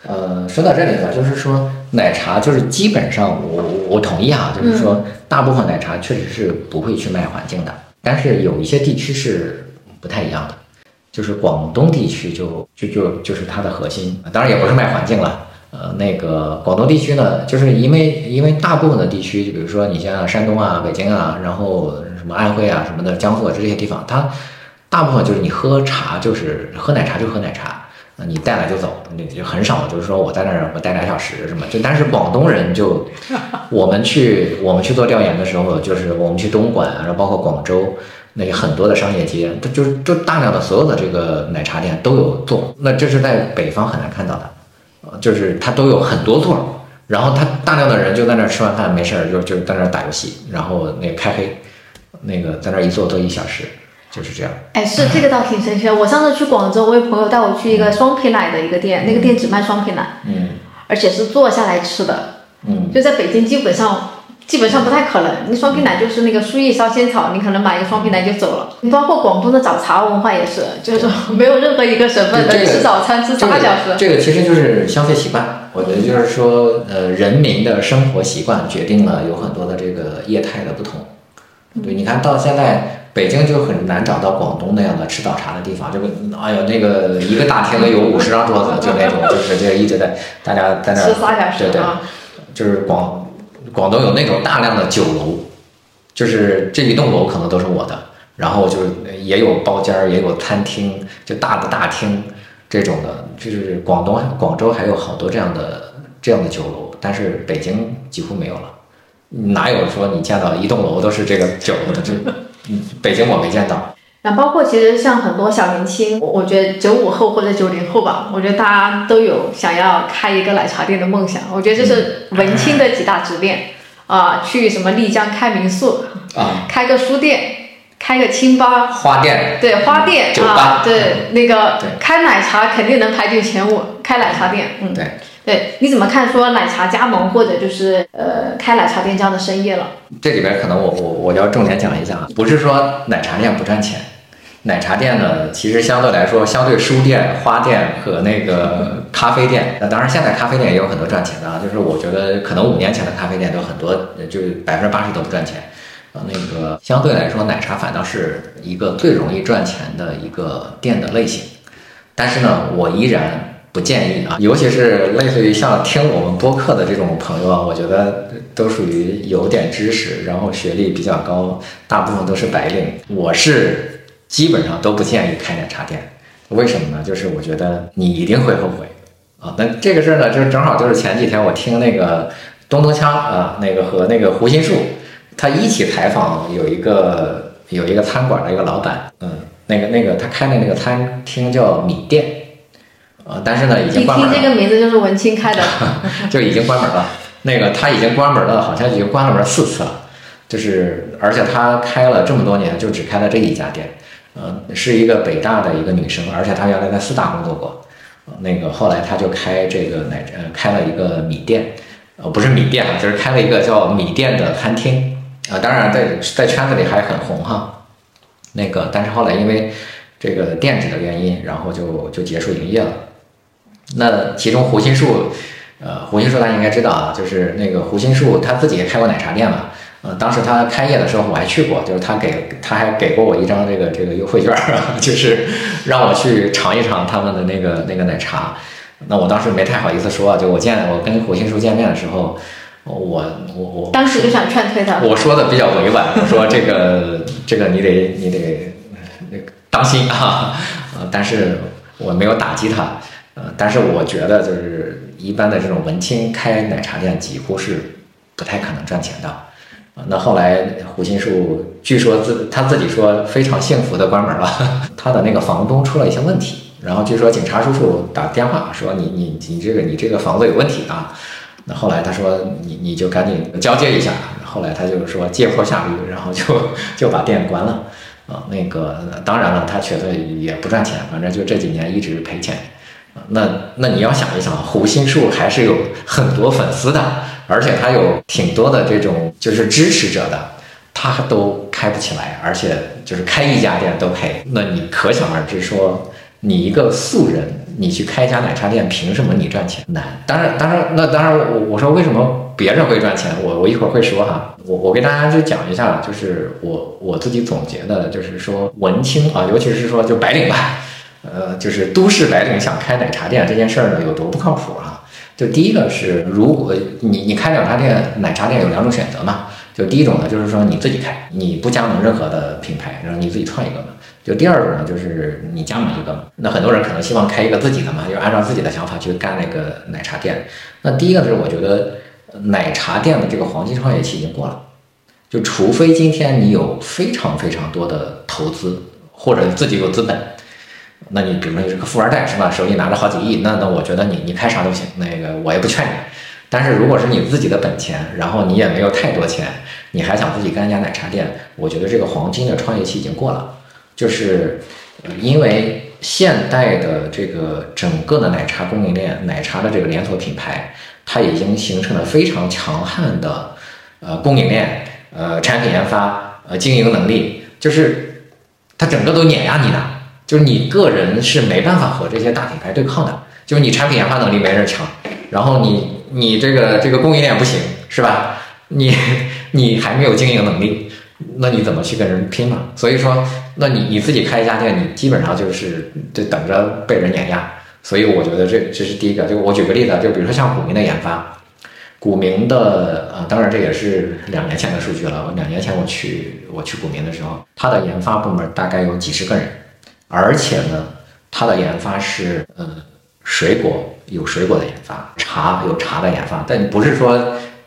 呃，说到这里呢，就是说奶茶就是基本上我我同意啊，就是说大部分奶茶确实是不会去卖环境的，但是有一些地区是不太一样的。就是广东地区就就就就是它的核心，当然也不是卖环境了。呃，那个广东地区呢，就是因为因为大部分的地区，就比如说你像山东啊、北京啊，然后什么安徽啊什么的，江苏啊这些地方，它大部分就是你喝茶就是喝奶茶就喝奶茶，你带来就走，那就很少，就是说我在那儿我待俩小时什么，就但是广东人就，我们去我们去做调研的时候，就是我们去东莞，然后包括广州。那些很多的商业街，它就是就大量的所有的这个奶茶店都有座，那这是在北方很难看到的，呃，就是它都有很多座，然后他大量的人就在那儿吃完饭没事儿就就在那儿打游戏，然后那个开黑，那个在那儿一坐坐一小时，就是这样。哎，是这个倒挺神奇的。我上次去广州，我有朋友带我去一个双皮奶的一个店，那个店只卖双皮奶，嗯而且是坐下来吃的。嗯，就在北京，基本上基本上不太可能。你双皮奶就是那个输液烧仙草，你可能买一个双皮奶就走了。你包括广东的早茶文化也是，就是说 没有任何一个省份这个能吃早餐吃这个八小时。这个其实就是消费习惯，我觉得就是说，呃，人民的生活习惯决定了有很多的这个业态的不同。对，你看到现在北京就很难找到广东那样的吃早茶的地方，这个哎呦，那个一个大厅里有五十张桌子，就那种，就是这个一直在大家在那儿吃仨小时对就是广广东有那种大量的酒楼，就是这一栋楼可能都是我的，然后就是也有包间儿，也有餐厅，就大的大厅这种的，就是广东广州还有好多这样的这样的酒楼，但是北京几乎没有了。哪有说你见到一栋楼都是这个酒楼的？这北京我没见到。然后包括其实像很多小年轻，我我觉得九五后或者九零后吧，我觉得大家都有想要开一个奶茶店的梦想。我觉得这是文青的几大执念。啊、去什么丽江开民宿，啊，开个书店，开个清吧，花店。对花店酒吧啊，对那个开奶茶肯定能排进前五，开奶茶店，嗯，对。对，你怎么看说奶茶加盟或者就是呃开奶茶店这样的生意了？这里边可能我我我要重点讲一下啊，不是说奶茶店不赚钱，奶茶店呢，其实相对来说，相对书店、花店和那个咖啡店，那当然现在咖啡店也有很多赚钱的啊，就是我觉得可能五年前的咖啡店都很多，就百分之八十都不赚钱。呃，那个相对来说，奶茶反倒是一个最容易赚钱的一个店的类型。但是呢，我依然不建议啊，尤其是类似于像听我们播客的这种朋友啊，我觉得都属于有点知识，然后学历比较高，大部分都是白领。我是基本上都不建议开奶茶店，为什么呢？就是我觉得你一定会后悔啊。那这个事儿呢，就是正好就是前几天我听那个东东锵啊，那个和那个胡心树，他一起采访有一个有一个餐馆的一个老板，嗯，那个那个他开的那个餐厅叫米店，啊，但是呢已经关门了听这。个名字就是文青开的，就已经关门了。那个他已经关门了，好像已经关了门四次了。就是，而且他开了这么多年，就只开了这一家店。呃，是一个北大的一个女生，而且她原来在四大工作过。那个后来她就开这个奶呃开了一个米店，呃不是米店啊，就是开了一个叫米店的餐厅。啊、当然在在圈子里还很红哈。那个，但是后来因为这个店址的原因，然后就就结束营业了。那其中胡心树，呃，胡心树大家应该知道啊，就是那个胡心树他自己也开过奶茶店嘛。呃，当时他开业的时候我还去过，就是他给他还给过我一张这个这个优惠券儿，就是让我去尝一尝他们的那个那个奶茶。那我当时没太好意思说啊，就我见我跟胡心树见面的时候，我我我当时就想劝退他。我说的比较委婉，我说这个 这个你得你得那个当心啊，呃，但是我没有打击他，呃，但是我觉得就是一般的这种文青开奶茶店几乎是不太可能赚钱的。那后来胡心树据说自他自己说非常幸福的关门了，他的那个房东出了一些问题，然后据说警察叔叔打电话说你你你这个你这个房子有问题啊，那后来他说你你就赶紧交接一下，后来他就说借坡下驴，然后就就把店关了。啊，那个当然了，他觉得也不赚钱，反正就这几年一直赔钱。那那你要想一想，胡心树还是有很多粉丝的，而且他有挺多的这种就是支持者的，他都开不起来，而且就是开一家店都赔，那你可想而知说，你一个素人，你去开一家奶茶店，凭什么你赚钱？难？当然，当然，那当然我，我说为什么别人会赚钱，我我一会儿会说哈，我我给大家就讲一下，就是我我自己总结的，就是说文青啊，尤其是说就白领吧，呃，就是都市白领想开奶茶店这件事儿呢，有多不靠谱啊？就第一个是，如果你你开奶茶店，奶茶店有两种选择嘛。就第一种呢，就是说你自己开，你不加盟任何的品牌，然后你自己创一个嘛。就第二种呢，就是你加盟一个嘛。那很多人可能希望开一个自己的嘛，就按照自己的想法去干那个奶茶店。那第一个是我觉得奶茶店的这个黄金创业期已经过了，就除非今天你有非常非常多的投资，或者自己有资本。那你比如说你是个富二代是吧？手里拿着好几亿，那那我觉得你你开啥都行，那个我也不劝你。但是如果是你自己的本钱，然后你也没有太多钱，你还想自己干一家奶茶店，我觉得这个黄金的创业期已经过了。就是因为现代的这个整个的奶茶供应链、奶茶的这个连锁品牌，它已经形成了非常强悍的呃供应链、呃产品研发、呃经营能力，就是它整个都碾压你的。就是你个人是没办法和这些大品牌对抗的，就是你产品研发能力没人强，然后你你这个这个供应链不行，是吧？你 你还没有经营能力，那你怎么去跟人拼嘛？所以说，那你你自己开一家店，你基本上就是就等着被人碾压。所以我觉得这这是第一个。就我举个例子，就比如说像古茗的研发，古茗的呃，当然这也是两年前的数据了。两年前我去我去古茗的时候，它的研发部门大概有几十个人。而且呢，它的研发是，呃，水果有水果的研发，茶有茶的研发，但不是说，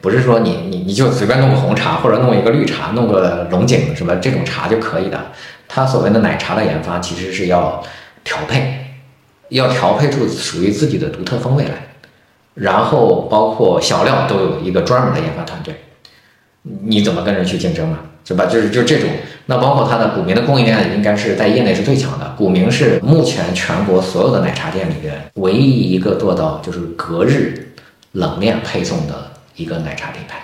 不是说你你你就随便弄个红茶或者弄一个绿茶，弄个龙井什么这种茶就可以的。它所谓的奶茶的研发，其实是要调配，要调配出属于自己的独特风味来，然后包括小料都有一个专门的研发团队，你怎么跟人去竞争嘛？是吧？就是就这种，那包括它的古茗的供应链，应该是在业内是最强的。古茗是目前全国所有的奶茶店里边唯一一个做到就是隔日冷链配送的一个奶茶品牌。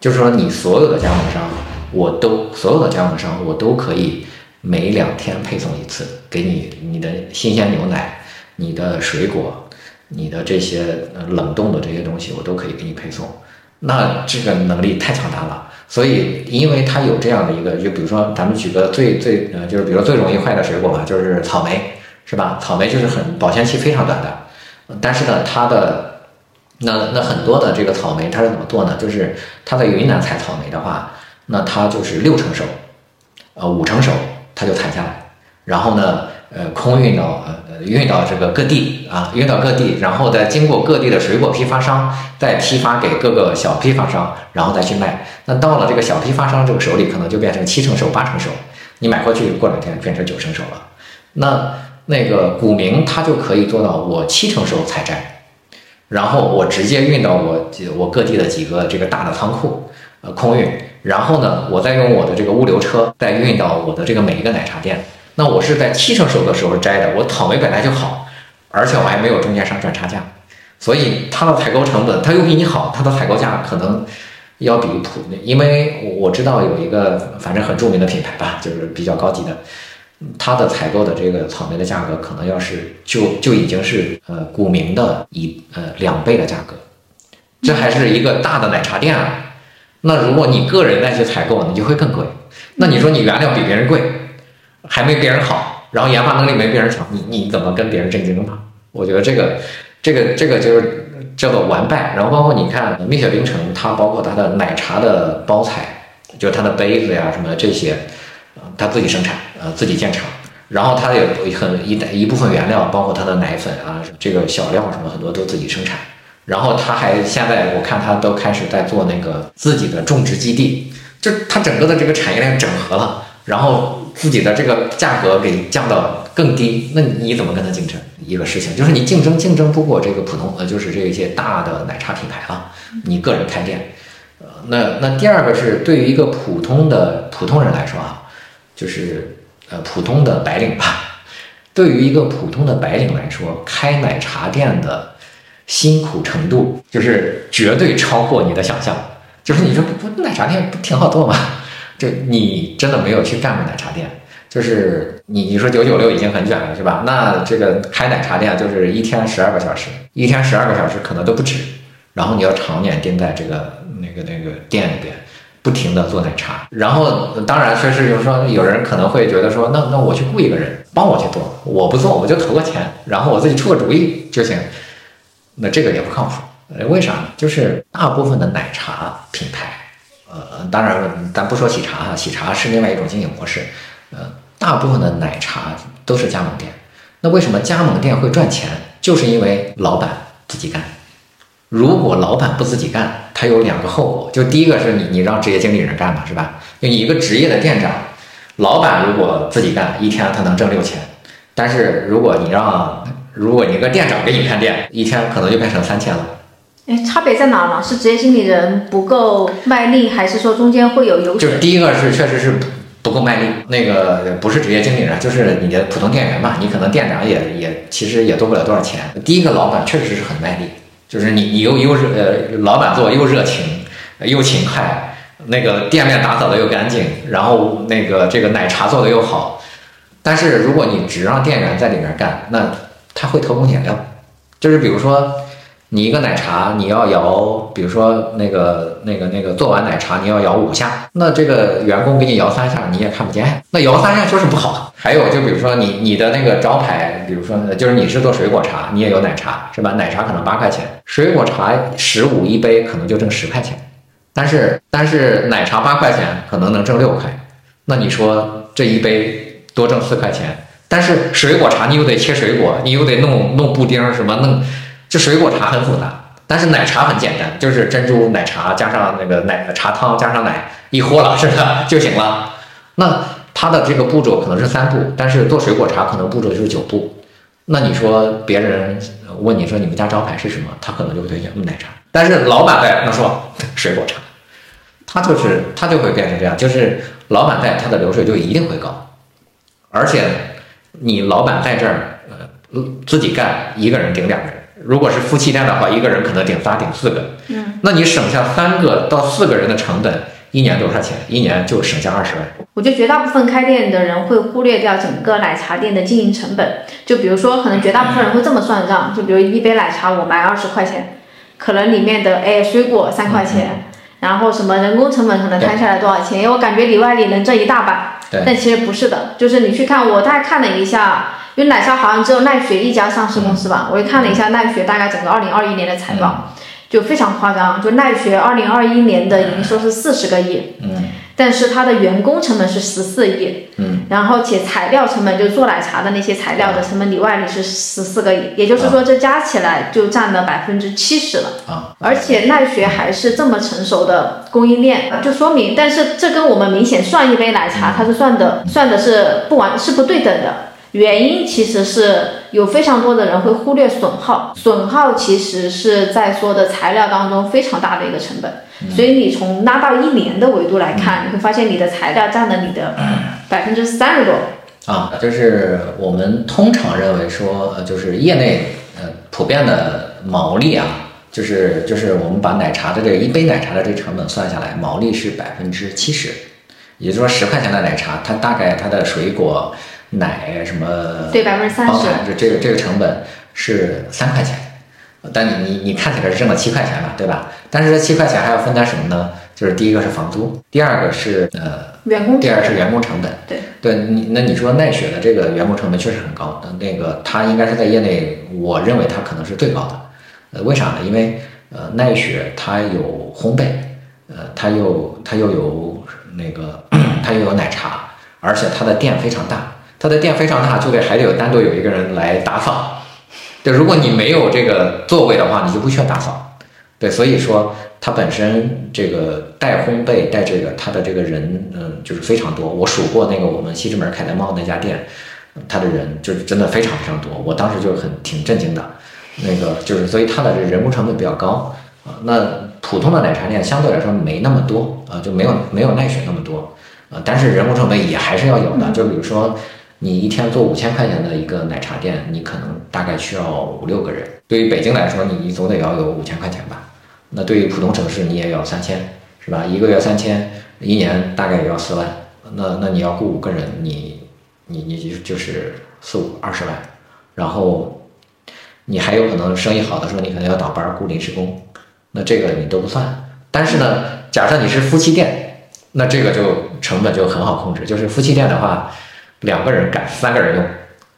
就是说，你所有的加盟商，我都所有的加盟商，我都可以每两天配送一次，给你你的新鲜牛奶、你的水果、你的这些冷冻的这些东西，我都可以给你配送。那这个能力太强大了。所以，因为它有这样的一个，就比如说，咱们举个最最呃，就是比如说最容易坏的水果吧，就是草莓，是吧？草莓就是很保鲜期非常短的，但是呢，它的那那很多的这个草莓它是怎么做呢？就是它在云南采草莓的话，那它就是六成熟，呃五成熟它就采下来，然后呢，呃空运到呃。运到这个各地啊，运到各地，然后再经过各地的水果批发商，再批发给各个小批发商，然后再去卖。那到了这个小批发商这个手里，可能就变成七成熟、八成熟。你买回去过两天变成九成熟了。那那个古茗它就可以做到，我七成熟采摘，然后我直接运到我我各地的几个这个大的仓库，呃，空运，然后呢，我再用我的这个物流车再运到我的这个每一个奶茶店。那我是在七成熟的时候摘的，我草莓本来就好，而且我还没有中间商赚差价，所以它的采购成本它又比你好，它的采购价可能要比普，因为我知道有一个反正很著名的品牌吧，就是比较高级的，它的采购的这个草莓的价格可能要是就就已经是呃古茗的一呃两倍的价格，这还是一个大的奶茶店啊，那如果你个人再去采购，你就会更贵，那你说你原料比别人贵。还没别人好，然后研发能力没别人强，你你怎么跟别人竞争呢？我觉得这个，这个，这个就是叫做完败。然后包括你看蜜雪冰城，它包括它的奶茶的包材，就是它的杯子呀什么这些，呃，它自己生产，呃，自己建厂。然后它有很一一部分原料，包括它的奶粉啊，这个小料什么很多都自己生产。然后它还现在我看它都开始在做那个自己的种植基地，就它整个的这个产业链整合了，然后。自己的这个价格给降到更低，那你怎么跟他竞争？一个事情就是你竞争竞争不过这个普通呃，就是这些大的奶茶品牌啊。你个人开店，呃，那那第二个是对于一个普通的普通人来说啊，就是呃普通的白领吧，对于一个普通的白领来说，开奶茶店的辛苦程度就是绝对超过你的想象。就是你说不奶茶店不挺好做吗？就你真的没有去干过奶茶店，就是你你说九九六已经很卷了是吧？那这个开奶茶店就是一天十二个小时，一天十二个小时可能都不止。然后你要常年盯在这个那个那个店里边，不停的做奶茶。然后当然确实就是说，有人可能会觉得说，那那我去雇一个人帮我去做，我不做我就投个钱，然后我自己出个主意就行。那这个也不靠谱。为啥呢？就是大部分的奶茶品牌，呃，当然咱不说喜茶哈，喜茶是另外一种经营模式，呃，大部分的奶茶都是加盟店。那为什么加盟店会赚钱？就是因为老板自己干。如果老板不自己干，他有两个后果，就第一个是你你让职业经理人干嘛，是吧？就你一个职业的店长，老板如果自己干，一天他能挣六千，但是如果你让如果你一个店长给你看店，一天可能就变成三千了。哎，差别在哪呢？是职业经理人不够卖力，还是说中间会有有就是第一个是确实是不够卖力，那个不是职业经理人，就是你的普通店员嘛，你可能店长也也其实也多不了多少钱。第一个老板确实是很卖力，就是你你又又热呃老板做又热情又勤快，那个店面打扫的又干净，然后那个这个奶茶做的又好。但是如果你只让店员在里面干，那他会偷工减料，就是比如说。你一个奶茶，你要摇，比如说那个那个那个做完奶茶，你要摇五下，那这个员工给你摇三下，你也看不见，那摇三下就是不好。还有就比如说你你的那个招牌，比如说就是你是做水果茶，你也有奶茶是吧？奶茶可能八块钱，水果茶十五一杯，可能就挣十块钱，但是但是奶茶八块钱可能能挣六块，那你说这一杯多挣四块钱，但是水果茶你又得切水果，你又得弄弄布丁什么弄。这水果茶很复杂，但是奶茶很简单，就是珍珠奶茶加上那个奶茶汤加上奶一和了，是吧就行了。那它的这个步骤可能是三步，但是做水果茶可能步骤就是九步。那你说别人问你说你们家招牌是什么，他可能就会推荐奶茶。但是老板在那说水果茶，他就是他就会变成这样，就是老板在他的流水就一定会高，而且你老板在这儿呃自己干，一个人顶两个人。如果是夫妻店的话，一个人可能顶仨顶四个，嗯，那你省下三个到四个人的成本，一年多少钱？一年就省下二十万。我觉得绝大部分开店的人会忽略掉整个奶茶店的经营成本。就比如说，可能绝大部分人会这么算账，就比如一杯奶茶我卖二十块钱，可能里面的哎水果三块钱，然后什么人工成本可能摊下来多少钱？因为我感觉里外里能挣一大半，但其实不是的，就是你去看，我大概看了一下。因为奶茶好像只有奈雪一家上市公司吧，我也看了一下奈雪大概整个二零二一年的财报，就非常夸张，就奈雪二零二一年的营收是四十个亿，嗯，但是它的员工成本是十四亿，嗯，然后且材料成本就做奶茶的那些材料的成本里外里是十四个亿，也就是说这加起来就占了百分之七十了，啊，而且奈雪还是这么成熟的供应链，就说明，但是这跟我们明显算一杯奶茶，它是算的算的是不完是不对等的。原因其实是有非常多的人会忽略损耗，损耗其实是在说的材料当中非常大的一个成本，所以你从拉到一年的维度来看，你会发现你的材料占了你的百分之三十多。啊，就是我们通常认为说，呃，就是业内呃普遍的毛利啊，就是就是我们把奶茶的这一杯奶茶的这成本算下来，毛利是百分之七十，也就是说十块钱的奶茶，它大概它的水果。奶什么？对，百分之三十。这这个这个成本是三块钱，但你你你看起来是挣了七块钱嘛，对吧？但是这七块钱还要分担什么呢？就是第一个是房租，第二个是呃员工，第二是员工成本。对对，你那你说奈雪的这个员工成本确实很高，那个它应该是在业内，我认为它可能是最高的。呃，为啥呢？因为呃奈雪它有烘焙，呃它又它又有那个 它又有奶茶，而且它的店非常大。它的店非常大，就得还得有单独有一个人来打扫。对，如果你没有这个座位的话，你就不需要打扫。对，所以说它本身这个带烘焙带这个，它的这个人，嗯，就是非常多。我数过那个我们西直门凯德茂那家店，他的人就是真的非常非常多。我当时就很挺震惊的。那个就是，所以它的这人工成本比较高啊。那普通的奶茶店相对来说没那么多啊，就没有没有奈雪那么多啊。但是人工成本也还是要有的，就比如说。你一天做五千块钱的一个奶茶店，你可能大概需要五六个人。对于北京来说，你总得要有五千块钱吧？那对于普通城市，你也要三千，是吧？一个月三千，一年大概也要四万。那那你要雇五个人，你你你就就是四五二十万。然后你还有可能生意好的时候，你可能要倒班雇临时工，那这个你都不算。但是呢，假设你是夫妻店，那这个就成本就很好控制。就是夫妻店的话。两个人干，三个人用，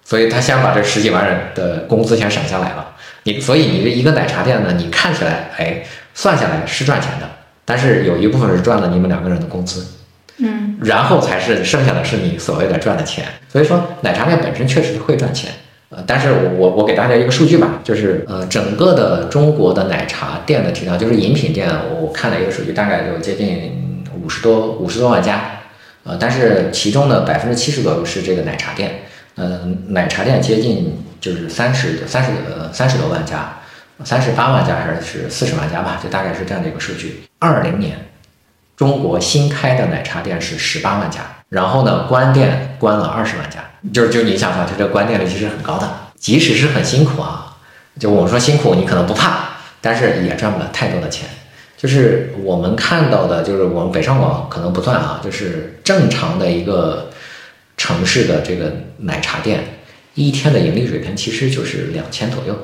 所以他先把这十几万人的工资先省下来了，你所以你这一个奶茶店呢，你看起来哎，算下来是赚钱的，但是有一部分是赚了你们两个人的工资，嗯，然后才是剩下的是你所谓的赚的钱。所以说奶茶店本身确实会赚钱，呃，但是我我给大家一个数据吧，就是呃整个的中国的奶茶店的体量，就是饮品店，我看了一个数据，大概就接近五十多五十多万家，呃，但是其中的百分之七十左右是这个奶茶店，呃，奶茶店接近就是三十三十呃三十多万家，三十八万家还是四十万家吧，就大概是这样的一个数据。二零年，中国新开的奶茶店是十八万家，然后呢，关店关了二十万家，就是就你想想，它这关店率其实很高的，即使是很辛苦啊，就我们说辛苦，你可能不怕，但是也赚不了太多的钱。就是我们看到的，就是我们北上广可能不算啊，就是正常的一个城市的这个奶茶店，一天的盈利水平其实就是两千左右，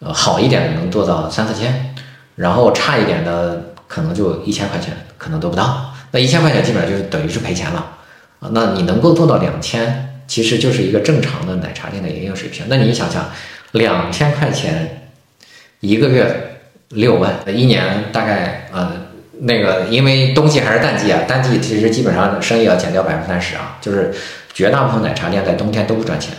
呃，好一点的能做到三四千，然后差一点的可能就一千块钱，可能都不到。那一千块钱基本上就是等于是赔钱了啊。那你能够做到两千，其实就是一个正常的奶茶店的营业水平。那你想想，两千块钱一个月。六万，一年大概呃，那个因为冬季还是淡季啊，淡季其实基本上生意要减掉百分之三十啊，就是绝大部分奶茶店在冬天都不赚钱，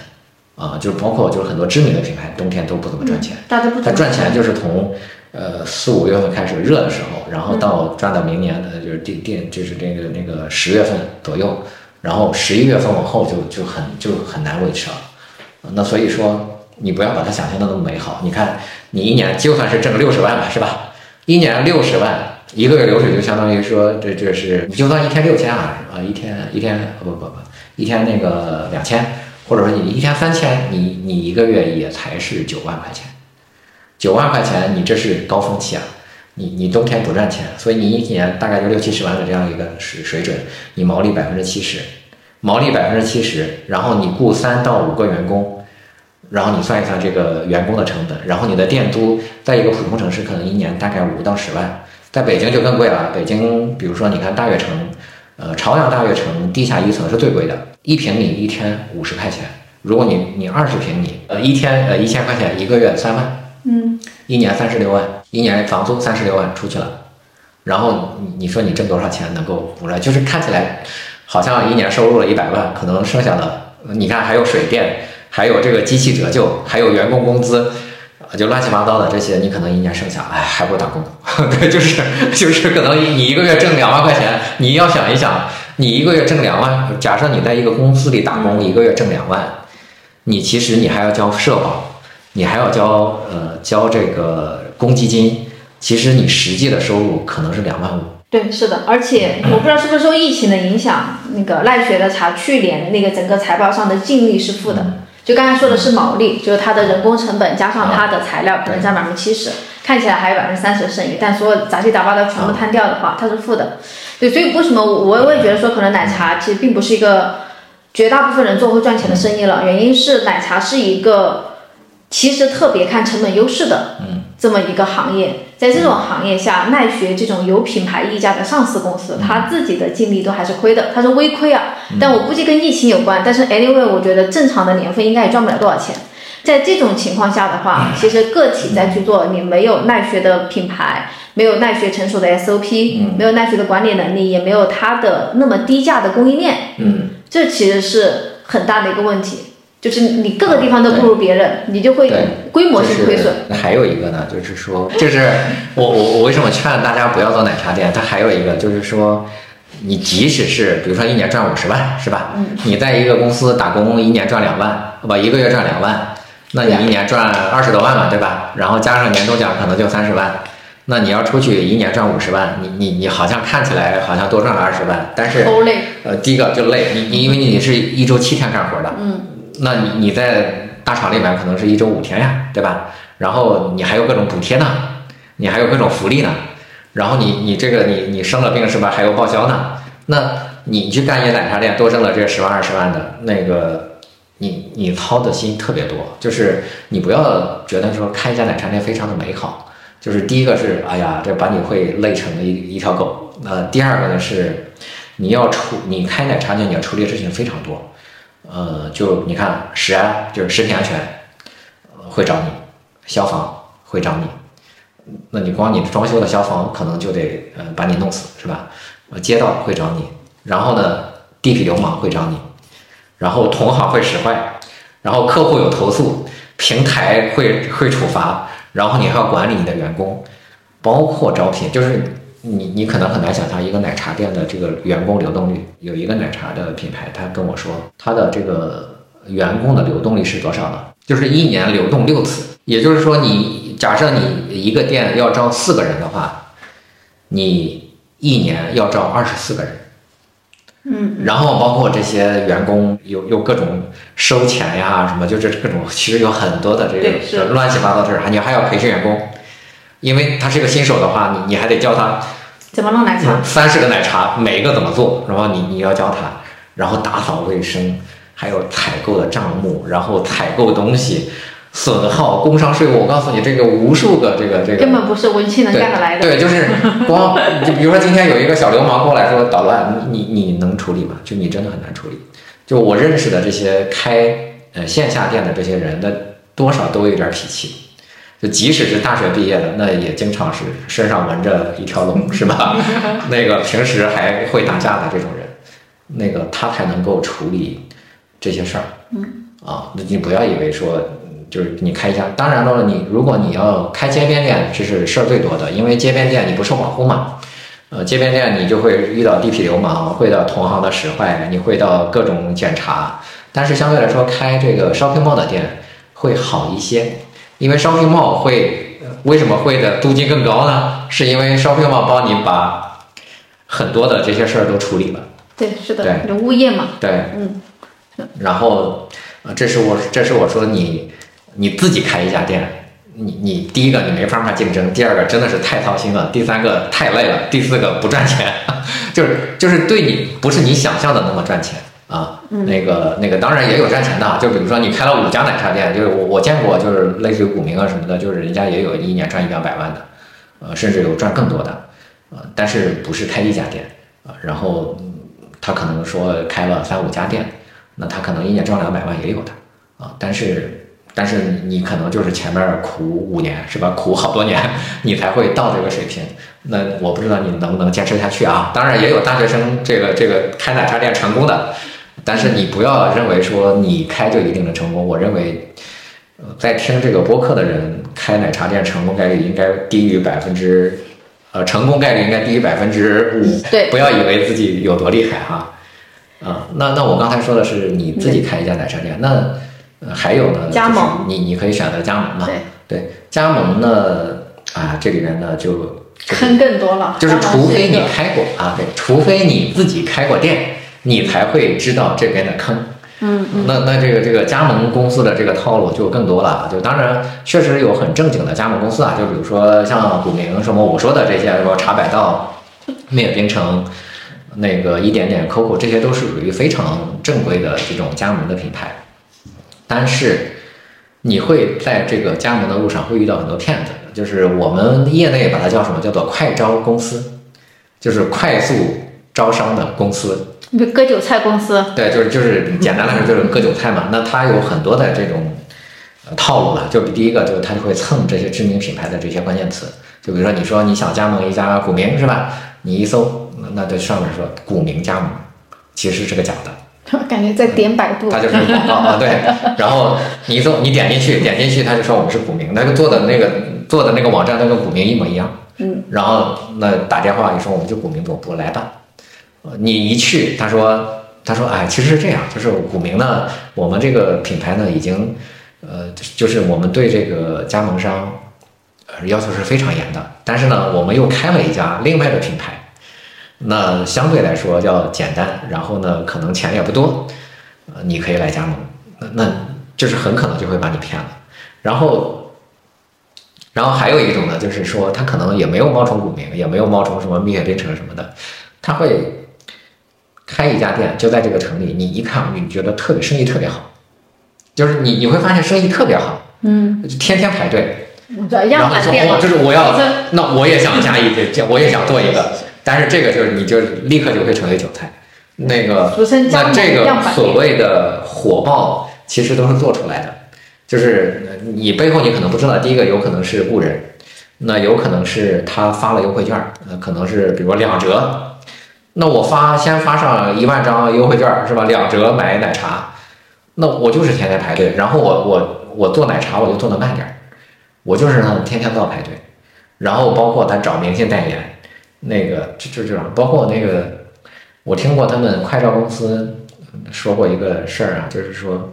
啊，就是包括就是很多知名的品牌冬天都不怎么赚钱，它赚钱就是从呃四五月份开始热的时候，然后到赚到明年的就是电电就是这个那个十月份左右，然后十一月份往后就就很就很难维持了，那所以说。你不要把它想象的那么美好。你看，你一年就算是挣六十万吧，是吧？一年六十万，一个月流水就相当于说，这这是你就算一天六千啊，啊，一天一天不不不，一天那个两千，或者说你一天三千，你你一个月也才是九万块钱。九万块钱，你这是高峰期啊，你你冬天不赚钱，所以你一年大概就六七十万的这样一个水水准，你毛利百分之七十，毛利百分之七十，然后你雇三到五个员工。然后你算一算这个员工的成本，然后你的店租，在一个普通城市可能一年大概五到十万，在北京就更贵了。北京，比如说你看大悦城，呃，朝阳大悦城地下一层是最贵的，一平米一天五十块钱。如果你你二十平米，呃，一天呃一千块钱，一个月三万，嗯，一年三十六万，一年房租三十六万出去了。然后你说你挣多少钱能够补来？就是看起来好像一年收入了一百万，可能剩下的你看还有水电。还有这个机器折旧，还有员工工资，就乱七八糟的这些，你可能一年剩下，哎，还不如打工。对，就是就是可能你一个月挣两万块钱，你要想一想，你一个月挣两万，假设你在一个公司里打工，一个月挣两万，你其实你还要交社保，你还要交呃交这个公积金，其实你实际的收入可能是两万五。对，是的，而且 我不知道是不是受疫情的影响，那个奈雪的茶去年那个整个财报上的净利是负的。就刚才说的是毛利，就是它的人工成本加上它的材料可能占百分之七十，看起来还有百分之三十的剩余，但所有杂七杂八的全部摊掉的话，它是负的。对，所以为什么我我也觉得说可能奶茶其实并不是一个绝大部分人做会赚钱的生意了，原因是奶茶是一个其实特别看成本优势的这么一个行业。在这种行业下，奈雪这种有品牌溢价的上市公司，它自己的净利都还是亏的，它是微亏啊。但我估计跟疫情有关。但是 anyway，我觉得正常的年份应该也赚不了多少钱。在这种情况下的话，其实个体再去做，你没有奈雪的品牌，没有奈雪成熟的 SOP，没有奈雪的管理能力，也没有它的那么低价的供应链，嗯，这其实是很大的一个问题。就是你各个地方都不如别人，你就会规模性亏损。还有一个呢，就是说，就是我我我为什么劝大家不要做奶茶店？它还有一个就是说，你即使是比如说一年赚五十万，是吧？嗯。你在一个公司打工，一年赚两万，不，一个月赚两万，那你一年赚二十多万嘛，对吧？然后加上年终奖，可能就三十万。那你要出去一年赚五十万，你你你好像看起来好像多赚了二十万，但是呃，第一个就累，你你因为你是一周七天干活的，嗯。那你你在大厂里面可能是一周五天呀，对吧？然后你还有各种补贴呢，你还有各种福利呢，然后你你这个你你生了病是吧？还有报销呢。那你去干一奶茶店，多挣了这十万二十万的那个，你你操的心特别多。就是你不要觉得说开一家奶茶店非常的美好。就是第一个是，哎呀，这把你会累成一一条狗。呃，第二个呢是，你要处你开奶茶店，你要处理的事情非常多。呃，就你看食安就是食品安全，会找你，消防会找你。那你光你装修的消防可能就得呃把你弄死是吧？呃，街道会找你，然后呢，地痞流氓会找你，然后同行会使坏，然后客户有投诉，平台会会处罚，然后你还要管理你的员工，包括招聘，就是你你可能很难想象一个奶茶店的这个员工流动率。有一个奶茶的品牌，他跟我说，他的这个员工的流动率是多少呢？就是一年流动六次，也就是说你。假设你一个店要招四个人的话，你一年要招二十四个人，嗯，然后包括这些员工有有各种收钱呀什么，就是各种其实有很多的这个乱七八糟的事儿，你还要培训员工，因为他是个新手的话，你你还得教他怎么弄奶茶，三十个奶茶每一个怎么做，然后你你要教他，然后打扫卫生，还有采购的账目，然后采购东西。损耗、工商税务，我告诉你，这个无数个这个这个根本不是文青能干得来的。对，就是 光就比如说今天有一个小流氓过来说捣乱，你你你能处理吗？就你真的很难处理。就我认识的这些开呃线下店的这些人，那多少都有点脾气。就即使是大学毕业的，那也经常是身上纹着一条龙，是吧？那个平时还会打架的这种人，那个他才能够处理这些事儿。嗯啊，那你不要以为说。就是你开一家，当然了，你如果你要开街边店，这是事儿最多的，因为街边店你不受保护嘛。呃，街边店你就会遇到地痞流氓，会到同行的使坏，你会到各种检查。但是相对来说，开这个 shopping mall 的店会好一些，因为 shopping mall 会为什么会的租金更高呢？是因为 shopping mall 帮你把很多的这些事儿都处理了。对，是的，对，物业嘛。对，嗯。然后，呃，这是我，这是我说你。你自己开一家店，你你第一个你没办法竞争，第二个真的是太操心了，第三个太累了，第四个不赚钱，就是就是对你不是你想象的那么赚钱啊。那个那个当然也有赚钱的，就比如说你开了五家奶茶店，就是我我见过，就是类似于古茗啊什么的，就是人家也有一年赚一两百万的，呃，甚至有赚更多的，呃，但是不是开一家店啊，然后他可能说开了三五家店，那他可能一年赚两百万也有的啊，但是。但是你可能就是前面苦五年是吧？苦好多年，你才会到这个水平。那我不知道你能不能坚持下去啊？当然也有大学生这个这个开奶茶店成功的，但是你不要认为说你开就一定能成功。我认为，呃，在听这个播客的人开奶茶店成功概率应该低于百分之，呃，成功概率应该低于百分之五。对，不要以为自己有多厉害哈。啊，那那我刚才说的是你自己开一家奶茶店，那。还有呢，加盟，你你可以选择加盟嘛？对对，加盟呢，啊，这里面呢就坑更多了。就是除非你开过啊，对，除非你自己开过店，你才会知道这边的坑。嗯嗯。那那这个这个加盟公司的这个套路就更多了。就当然确实有很正经的加盟公司啊，就比如说像古茗什么我说的这些，什么茶百道、蜜冰城，那个一点点 COCO，这些都是属于非常正规的这种加盟的品牌。但是，你会在这个加盟的路上会遇到很多骗子，就是我们业内把它叫什么？叫做快招公司，就是快速招商的公司。割韭菜公司。对，就是就是简单来说就是割韭菜嘛。那它有很多的这种套路了。就第一个就是它就会蹭这些知名品牌的这些关键词。就比如说你说你想加盟一家股民是吧？你一搜，那就上面说股民加盟，其实是个假的。感觉在点百度，它就是广告啊，对。然后你搜，你点进去，点进去，他就说我们是股民，那个做的那个做的那个网站，那个股民一模一样。嗯。然后那打电话，你说我们就股民总部来吧。你一去，他说他说哎，其实是这样，就是股民呢，我们这个品牌呢已经呃，就是我们对这个加盟商呃要求是非常严的，但是呢，我们又开了一家另外的品牌。那相对来说要简单，然后呢，可能钱也不多，呃，你可以来加盟，那那就是很可能就会把你骗了。然后，然后还有一种呢，就是说他可能也没有冒充股民，也没有冒充什么蜜雪冰城什么的，他会开一家店，就在这个城里，你一看你觉得特别生意特别好，就是你你会发现生意特别好，嗯，天天排队，然后说哦，就是我要，那我也想加一个，我也想做一个。但是这个就是你就立刻就会成为韭菜，那个那这个所谓的火爆其实都是做出来的，就是呃你背后你可能不知道，第一个有可能是雇人，那有可能是他发了优惠券儿，呃，可能是比如说两折，那我发先发上一万张优惠券是吧？两折买奶茶，那我就是天天排队，然后我我我做奶茶我就做的慢点儿，我就是让他天天都要排队，然后包括他找明星代言，那个就就这样，包括那个我听过他们快照公司说过一个事儿啊，就是说。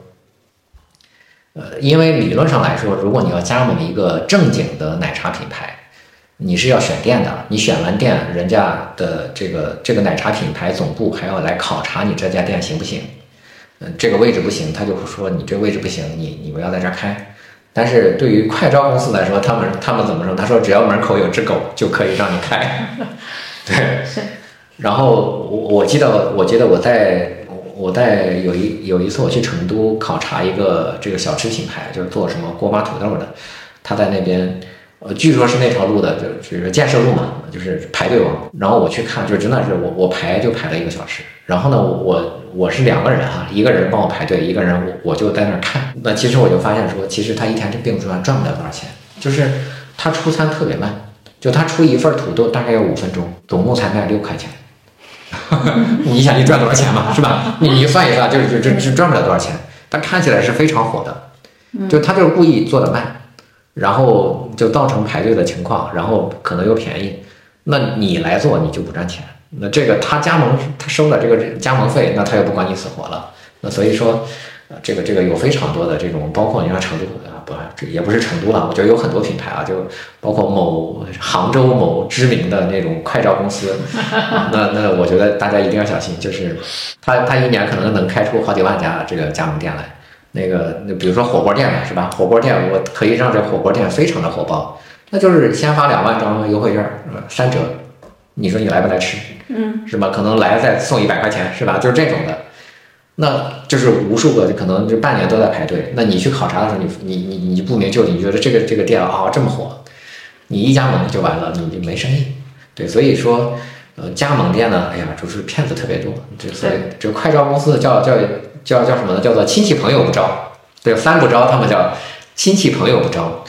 呃，因为理论上来说，如果你要加盟一个正经的奶茶品牌，你是要选店的。你选完店，人家的这个这个奶茶品牌总部还要来考察你这家店行不行？嗯，这个位置不行，他就会说你这位置不行，你你不要在这儿开。但是对于快招公司来说，他们他们怎么说？他说只要门口有只狗就可以让你开。对，然后我我记得我记得我在。我在有一有一次我去成都考察一个这个小吃品牌，就是做什么锅巴土豆的，他在那边，呃，据说是那条路的，就是建设路嘛，就是排队王。然后我去看，就真的是我我排就排了一个小时。然后呢，我我是两个人哈，一个人帮我排队，一个人我我就在那儿看。那其实我就发现说，其实他一天并不赚赚不了多少钱，就是他出餐特别慢，就他出一份土豆大概要五分钟，总共才卖六块钱。你想你赚多少钱嘛，是吧？你你算一算，就是就就就赚不了多少钱。但看起来是非常火的，就他就是故意做的慢，然后就造成排队的情况，然后可能又便宜。那你来做你就不赚钱。那这个他加盟他收了这个加盟费，那他又不管你死活了。那所以说。这个这个有非常多的这种，包括你看成都啊，不，这也不是成都了，我觉得有很多品牌啊，就包括某杭州某知名的那种快照公司，那那我觉得大家一定要小心，就是他他一年可能能开出好几万家这个加盟店来，那个那比如说火锅店嘛，是吧？火锅店我可以让这火锅店非常的火爆，那就是先发两万张优惠券，三折，你说你来不来吃？嗯，是吧？可能来再送一百块钱，是吧？就是这种的。那就是无数个，就可能就半年都在排队。那你去考察的时候，你你你你不明就里，你觉得这个这个店啊这么火，你一加盟就完了，你就没生意。对，所以说，呃，加盟店呢，哎呀，就是骗子特别多。这所以这快招公司叫叫叫叫什么呢？叫做亲戚朋友不招。对，三不招，他们叫亲戚朋友不招。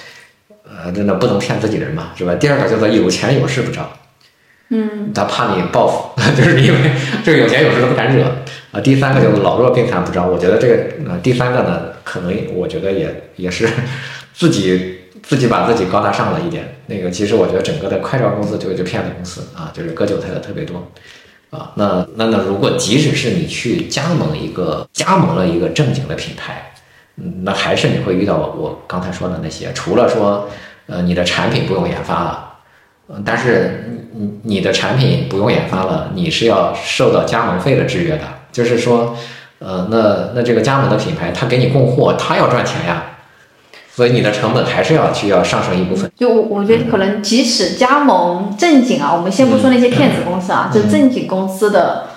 呃，真的不能骗自己人嘛，是吧？第二个叫做有钱有势不招。嗯，他怕你报复，就是因为这个有钱有势都不敢惹啊。第三个叫做老弱病残不招，我觉得这个呃第三个呢，可能我觉得也也是 自己自己把自己高大上了一点。那个其实我觉得整个的快招公司就就骗子公司啊，就是割韭菜的特别多啊。那那那如果即使是你去加盟一个加盟了一个正经的品牌，那还是你会遇到我刚才说的那些，除了说呃你的产品不用研发了。但是你你的产品不用研发了，你是要受到加盟费的制约的。就是说，呃，那那这个加盟的品牌，他给你供货，他要赚钱呀，所以你的成本还是要去要上升一部分。就我我觉得可能即使加盟正经啊，我们先不说那些骗子公司啊，就正经公司的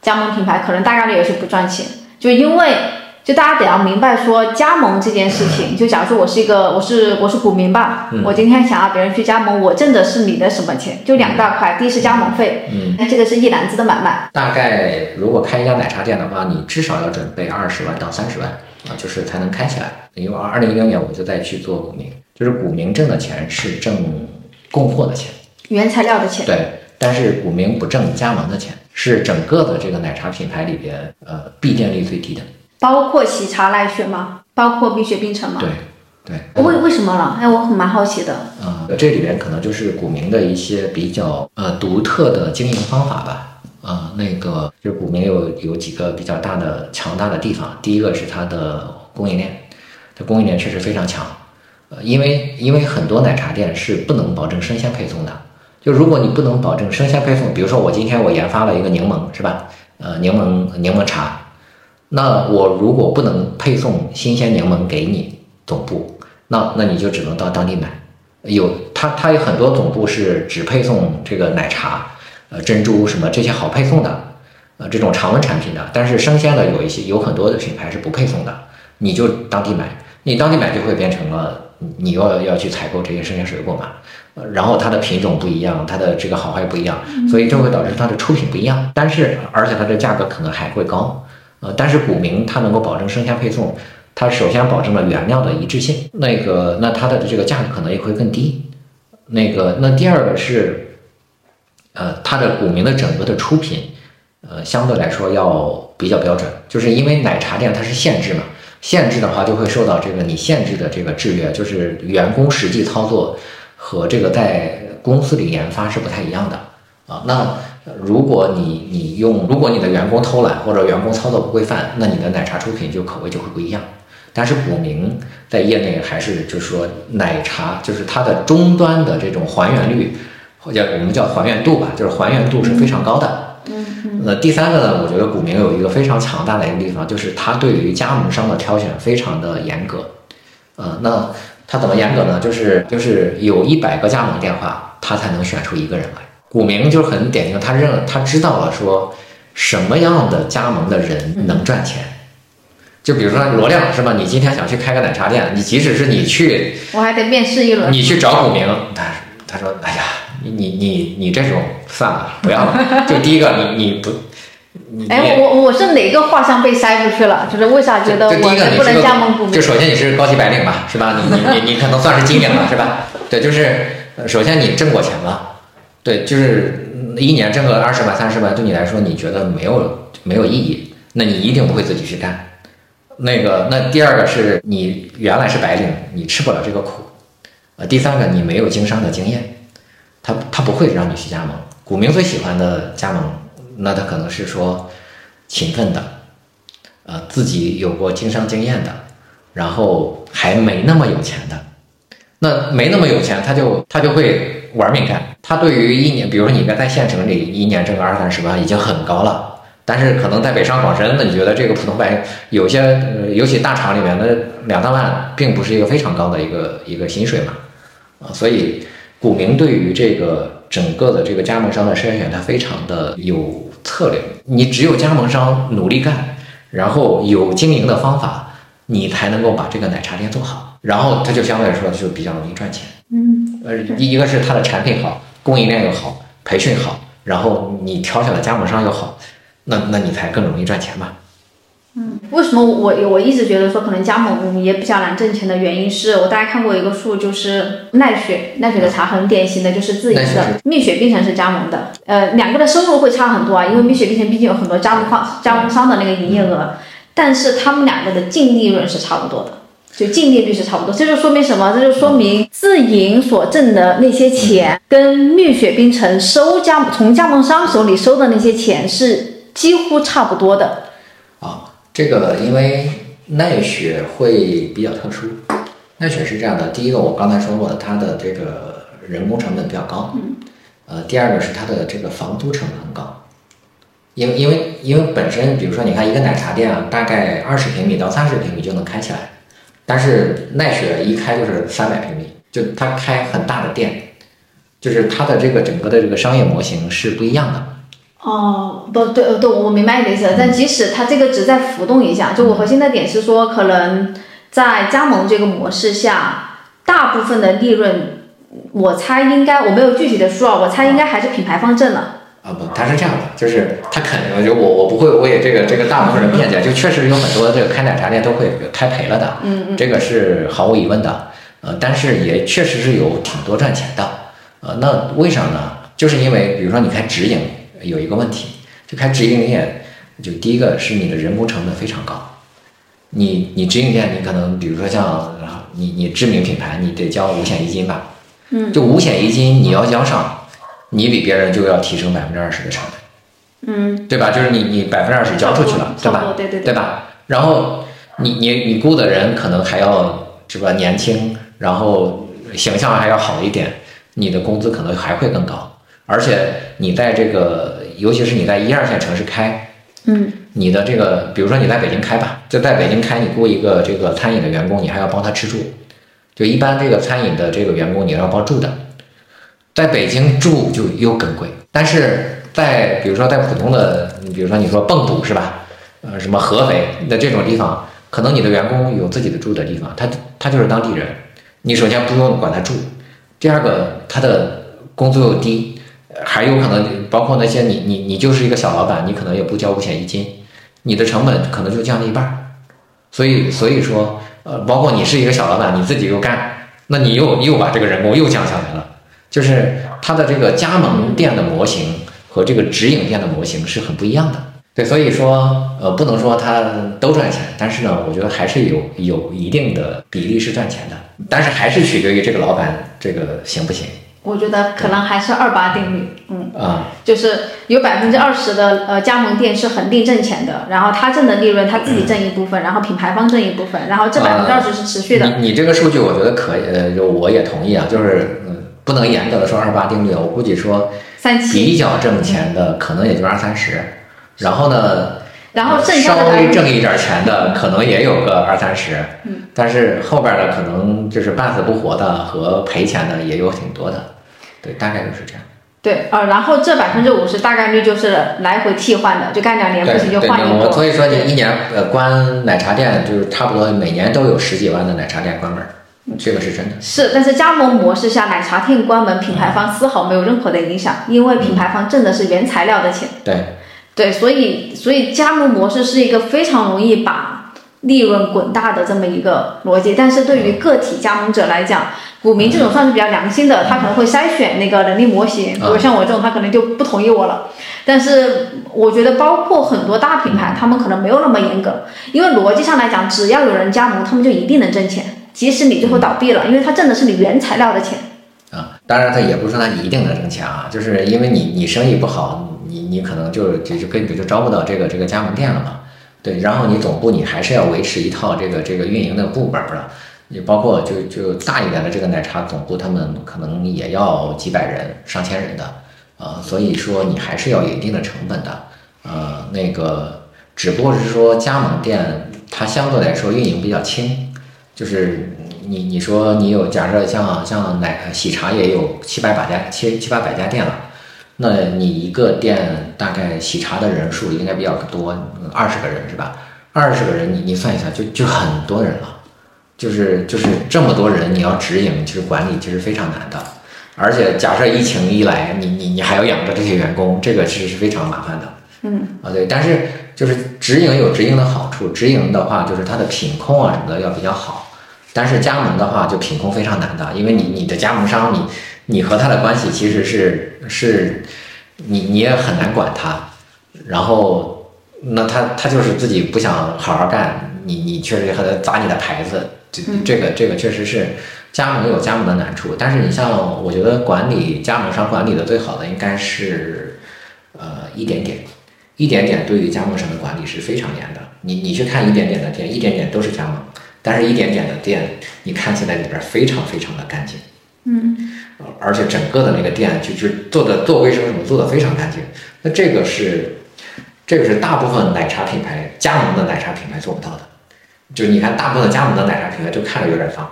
加盟品牌，可能大概率也是不赚钱，就因为。就大家得要明白说加盟这件事情，就假如说我是一个我是我是股民吧，我今天想要别人去加盟，我挣的是你的什么钱？就两大块，第一是加盟费，嗯那这个是一篮子的买卖。大概如果开一家奶茶店的话，你至少要准备二十万到三十万啊，就是才能开起来。因为二零一六年我就在去做股民，就是股民挣的钱是挣供货的钱，原材料的钱。对，但是股民不挣加盟的钱，是整个的这个奶茶品牌里边呃闭店率最低的。包括喜茶奈雪吗？包括蜜雪冰城吗？对，对。为为什么了？哎，我很蛮好奇的。嗯，这里边可能就是股民的一些比较呃独特的经营方法吧。啊，那个就是古茗有有几个比较大的强大的地方。第一个是它的供应链，它供应链确实非常强。呃，因为因为很多奶茶店是不能保证生鲜配送的。就如果你不能保证生鲜配送，比如说我今天我研发了一个柠檬，是吧？呃，柠檬柠檬茶。那我如果不能配送新鲜柠檬给你总部，那那你就只能到当地买。有他他有很多总部是只配送这个奶茶、呃珍珠什么这些好配送的，呃这种常温产品的。但是生鲜的有一些有很多的品牌是不配送的，你就当地买。你当地买就会变成了你要要去采购这些生鲜水果嘛，然后它的品种不一样，它的这个好坏不一样，所以这会导致它的出品不一样。但是而且它的价格可能还会高。呃，但是古茗它能够保证生鲜配送，它它首先保证了原料的一致性，那个那它的这个价格可能也会更低。那个那第二个是，呃，它的古茗的整个的出品，呃，相对来说要比较标准，就是因为奶茶店它是限制嘛，限制的话就会受到这个你限制的这个制约，就是员工实际操作和这个在公司里研发是不太一样的啊。那如果你你用，如果你的员工偷懒或者员工操作不规范，那你的奶茶出品就口味就会不一样。但是古茗在业内还是就是说奶茶，就是它的终端的这种还原率，或者我们叫还原度吧，就是还原度是非常高的。那第三个呢，我觉得古茗有一个非常强大的一个地方，就是它对于加盟商的挑选非常的严格。呃，那它怎么严格呢？就是就是有一百个加盟电话，他才能选出一个人来。古茗就是很典型，他认他知道了说什么样的加盟的人能赚钱。就比如说罗亮是吧？你今天想去开个奶茶店，你即使是你去，我还得面试一轮。你去找古茗，他他说：“哎呀，你你你你这种算了，不要了。”就第一个，你你不，你哎，我我是哪个画像被筛出去了？就是为啥觉得我不能加盟？就首先你是高级白领吧，是吧？你你你你可能算是金领了，是吧？对，就是首先你挣过钱了，对，就是一年挣个二十万三十万，对你来说你觉得没有没有意义，那你一定不会自己去干。那个，那第二个是你原来是白领，你吃不了这个苦，呃，第三个你没有经商的经验，他他不会让你去加盟。股民最喜欢的加盟，那他可能是说勤奋的，呃，自己有过经商经验的，然后还没那么有钱的。那没那么有钱，他就他就会玩命干。他对于一年，比如说你应该在县城里一年挣个二三十万，已经很高了。但是可能在北上广深，那你觉得这个普通白有些，呃，尤其大厂里面的两三万，并不是一个非常高的一个一个薪水嘛，啊，所以股民对于这个整个的这个加盟商的筛选，它非常的有策略。你只有加盟商努力干，然后有经营的方法，你才能够把这个奶茶店做好，然后它就相对来说就比较容易赚钱。嗯，呃，一个是它的产品好，供应链又好，培训好，然后你挑选的加盟商又好。那那你才更容易赚钱嘛？嗯，为什么我我一直觉得说可能加盟也比较难挣钱的原因是我大概看过一个数，就是奈雪奈雪的茶很典型的就是自营的，蜜雪冰城是加盟的，呃，两个的收入会差很多啊，因为蜜雪冰城毕竟有很多加盟方加盟商的那个营业额，但是他们两个的净利润是差不多的，就净利率是差不多，这就说明什么？这就说明自营所挣的那些钱跟蜜雪冰城收加从加盟商手里收的那些钱是。几乎差不多的，啊，这个因为奈雪会比较特殊，奈雪是这样的，第一个我刚才说过的，它的这个人工成本比较高，嗯，呃，第二个是它的这个房租成本很高，因为因为因为本身比如说你看一个奶茶店啊，大概二十平米到三十平米就能开起来，但是奈雪一开就是三百平米，就它开很大的店，就是它的这个整个的这个商业模型是不一样的。哦，不对，呃，对，我明白你的意思。但即使它这个只在浮动一下，就我核心的点是说，可能在加盟这个模式下，大部分的利润，我猜应该我没有具体的数啊，我猜应该还是品牌方挣了。啊不，他是这样的，就是他肯定就我我不会为这个这个大部分人辩解，就确实有很多这个开奶茶店都会开赔了的，嗯嗯，这个是毫无疑问的，呃，但是也确实是有挺多赚钱的，呃，那为啥呢？就是因为比如说你开直营。有一个问题，就开直营店，就第一个是你的人工成本非常高。你你直营店，你可能比如说像你你知名品牌，你得交五险一金吧？嗯，就五险一金你要交上，你比别人就要提升百分之二十的成本，嗯，对吧？就是你你百分之二十交出去了，对吧？对对对吧？然后你你你雇的人可能还要是吧年轻，然后形象还要好一点，你的工资可能还会更高。而且你在这个，尤其是你在一二线城市开，嗯，你的这个，比如说你在北京开吧，就在北京开，你雇一个这个餐饮的员工，你还要帮他吃住，就一般这个餐饮的这个员工你要包住的，在北京住就又更贵。但是在比如说在普通的，你比如说你说蚌埠是吧？呃，什么合肥的这种地方，可能你的员工有自己的住的地方，他他就是当地人，你首先不用管他住，第二个他的工资又低。还有可能包括那些你你你就是一个小老板，你可能也不交五险一金，你的成本可能就降了一半，所以所以说，呃，包括你是一个小老板，你自己又干，那你又又把这个人工又降下来了，就是它的这个加盟店的模型和这个直营店的模型是很不一样的。对，所以说，呃，不能说它都赚钱，但是呢，我觉得还是有有一定的比例是赚钱的，但是还是取决于这个老板这个行不行。我觉得可能还是二八定律，嗯，啊，就是有百分之二十的呃加盟店是恒定挣钱的，然后他挣的利润他自己挣一部分，然后品牌方挣一部分，然后这百分之二十是持续的。你你这个数据我觉得可以，呃，就我也同意啊，就是嗯，不能严格的说二八定律，我估计说三七。比较挣钱的可能也就二三十，然后呢，然后剩下的稍微挣一点钱的可能也有个二三十，嗯，但是后边的可能就是半死不活的和赔钱的也有挺多的，对，大概就是这样。对，呃，然后这百分之五十大概率就是来回替换的，就干两年不行就，换一个。我所以说对你一年呃关奶茶店就是差不多每年都有十几万的奶茶店关门，这个是真的。是，但是加盟模式下，奶茶店关门，品牌方丝毫没有任何的影响，因为品牌方挣的是原材料的钱。对，对，所以所以加盟模式是一个非常容易把利润滚大的这么一个逻辑，但是对于个体加盟者来讲，股民这种算是比较良心的，他可能会筛选那个能力模型，比如像我这种，他可能就不同意我了。但是我觉得，包括很多大品牌，他们可能没有那么严格，因为逻辑上来讲，只要有人加盟，他们就一定能挣钱，即使你最后倒闭了，因为他挣的是你原材料的钱。啊，当然他也不是说他一定能挣钱啊，就是因为你你生意不好，你你可能就就就根本就招不到这个这个加盟店了嘛。对，然后你总部你还是要维持一套这个这个运营的部门儿的，你包括就就大一点的这个奶茶总部，他们可能也要几百人、上千人的，呃，所以说你还是要有一定的成本的，呃，那个只不过是说加盟店它相对来说运营比较轻，就是你你说你有假设像像奶喜茶也有七八百家七七八百家店了，那你一个店大概喜茶的人数应该比较多，二十个人是吧？二十个人你你算一下就就很多人了，就是就是这么多人你要直营，其实管理其实非常难的，而且假设疫情一来，你你你还要养着这些员工，这个其实是非常麻烦的。嗯，啊对，但是就是直营有直营的好处，直营的话就是它的品控啊什么的要比较好。但是加盟的话，就品控非常难的，因为你你的加盟商，你你和他的关系其实是是，你你也很难管他，然后那他他就是自己不想好好干，你你确实和他砸你的牌子，这这个这个确实是加盟有加盟的难处，但是你像我觉得管理加盟商管理的最好的应该是呃一点点。一点点对于加盟商的管理是非常严的，你你去看一点点的店，一点点都是加盟，但是一点点的店，你看起来里边非常非常的干净，嗯，呃而且整个的那个店就是做的做卫生什么做的非常干净，那这个是这个是大部分奶茶品牌加盟的奶茶品牌做不到的，就是你看大部分的加盟的奶茶品牌就看着有点脏，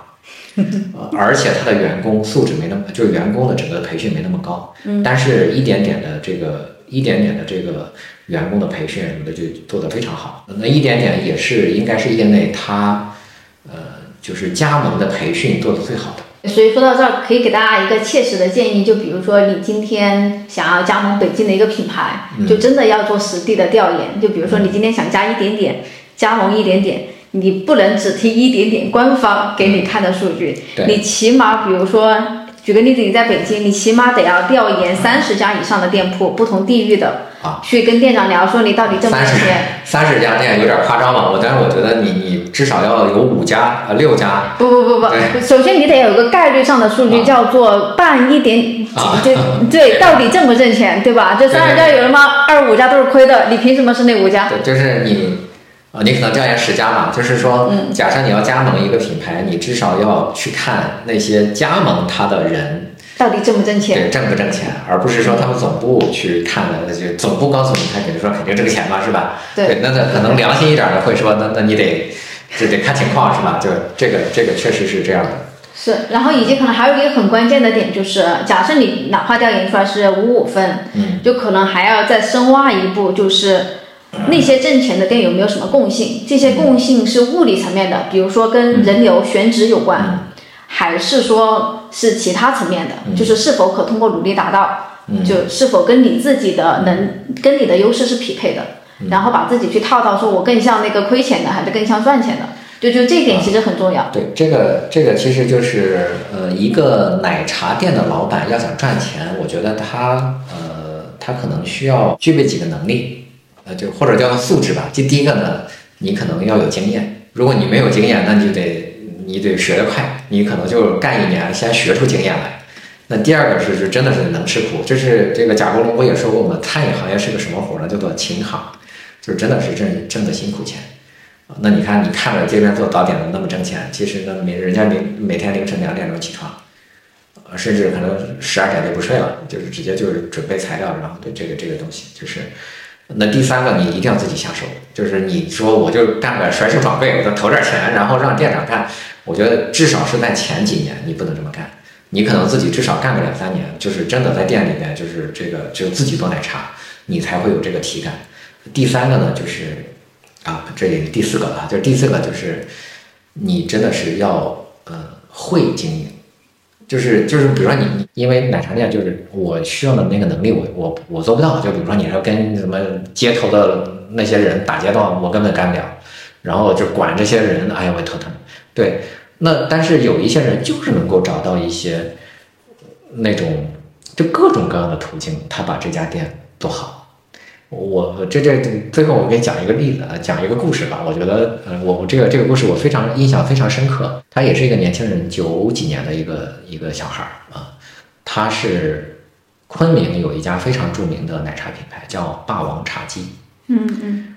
呃而且他的员工素质没那么，就是员工的整个培训没那么高，嗯。但是一点点的这个一点点的这个员工的培训什么的就做得非常好，那一点点也是应该是业内他呃就是加盟的培训做得最好的。所以说到这儿，可以给大家一个切实的建议，就比如说你今天想要加盟北京的一个品牌，嗯就真的要做实地的调研。就比如说你今天想加一点点，加盟一点点，你不能只听一点点官方给你看的数据，你起码比如说。举个例子，你在北京，你起码得要调研三十家以上的店铺，不同地域的，啊去跟店长聊说你到底挣不挣钱。三十家店有点夸张了，我但是我觉得你你至少要有五家呃六家不不不不，首先你得有个概率上的数据，啊叫做办一点，啊 对对，到底挣不挣钱，对吧？这对三十家有什么？二五家都是亏的，你凭什么是那五家？对，就是你，啊，你可能调研十家嘛，就是说，嗯假设你要加盟一个品牌，你至少要去看那些加盟他的人，到底挣不挣钱？对，挣不挣钱，而不是说他们总部去看的，那就总部告诉你，他肯定说肯定挣钱嘛，是吧？对那那可能良心一点的会说，那那你得，就得看情况，是吧？就这个这个确实是这样的，是，然后以及可能还有一个很关键的点就是，假设你哪怕调研出来是五五分，嗯，就可能还要再深挖一步，就是那些挣钱的店有没有什么共性？这些共性是物理层面的，比如说跟人流选址有关，还是说是其他层面的，就是是否可通过努力达到，嗯就是否跟你自己的能跟你的优势是匹配的。然后把自己去套到说我更像那个亏钱的，还是更像赚钱的，就就这一点其实很重要。对，这个这个其实就是呃，一个奶茶店的老板要想赚钱，我觉得他呃，他可能需要具备几个能力，呃，就或者叫素质吧。就第一个呢，你可能要有经验，如果你没有经验，那你就得你得学得快，你可能就干一年先学出经验来。那第二个是是真的是能吃苦，就是这个贾国龙不也说过吗？餐饮行业是个什么活呢？叫做勤行，就是真的是挣挣的辛苦钱。那你看，你看着这边做早点的那么挣钱，其实呢，每人家每每天凌晨两点钟起床，甚至可能十二点就不睡了，就是直接就是准备材料，然后对这个这个东西，就是那第三个你一定要自己下手，就是你说我就干个甩手掌柜，我就投点钱，然后让店长干，我觉得至少是在前几年你不能这么干。你可能自己至少干个两三年，就是真的在店里面，就是这个只有自己做奶茶，你才会有这个体感。第三个呢，就是啊，这也是第四个了，就是第四个就是你真的是要呃会经营，就是就是比如说你因为奶茶店就是我需要的那个能力，我我我做不到。就比如说你说跟什么街头的那些人打交道，我根本干不了。然后就管这些人，哎呀，我头疼。对。那但是有一些人就是能够找到一些那种就各种各样的途径，他把这家店做好。我这这最后我给你讲一个例子啊，讲一个故事吧。我觉得，呃，我我这个这个故事我非常印象非常深刻。他也是一个年轻人，九几年的一个一个小孩儿啊。他是昆明有一家非常著名的奶茶品牌，叫霸王茶姬。嗯嗯。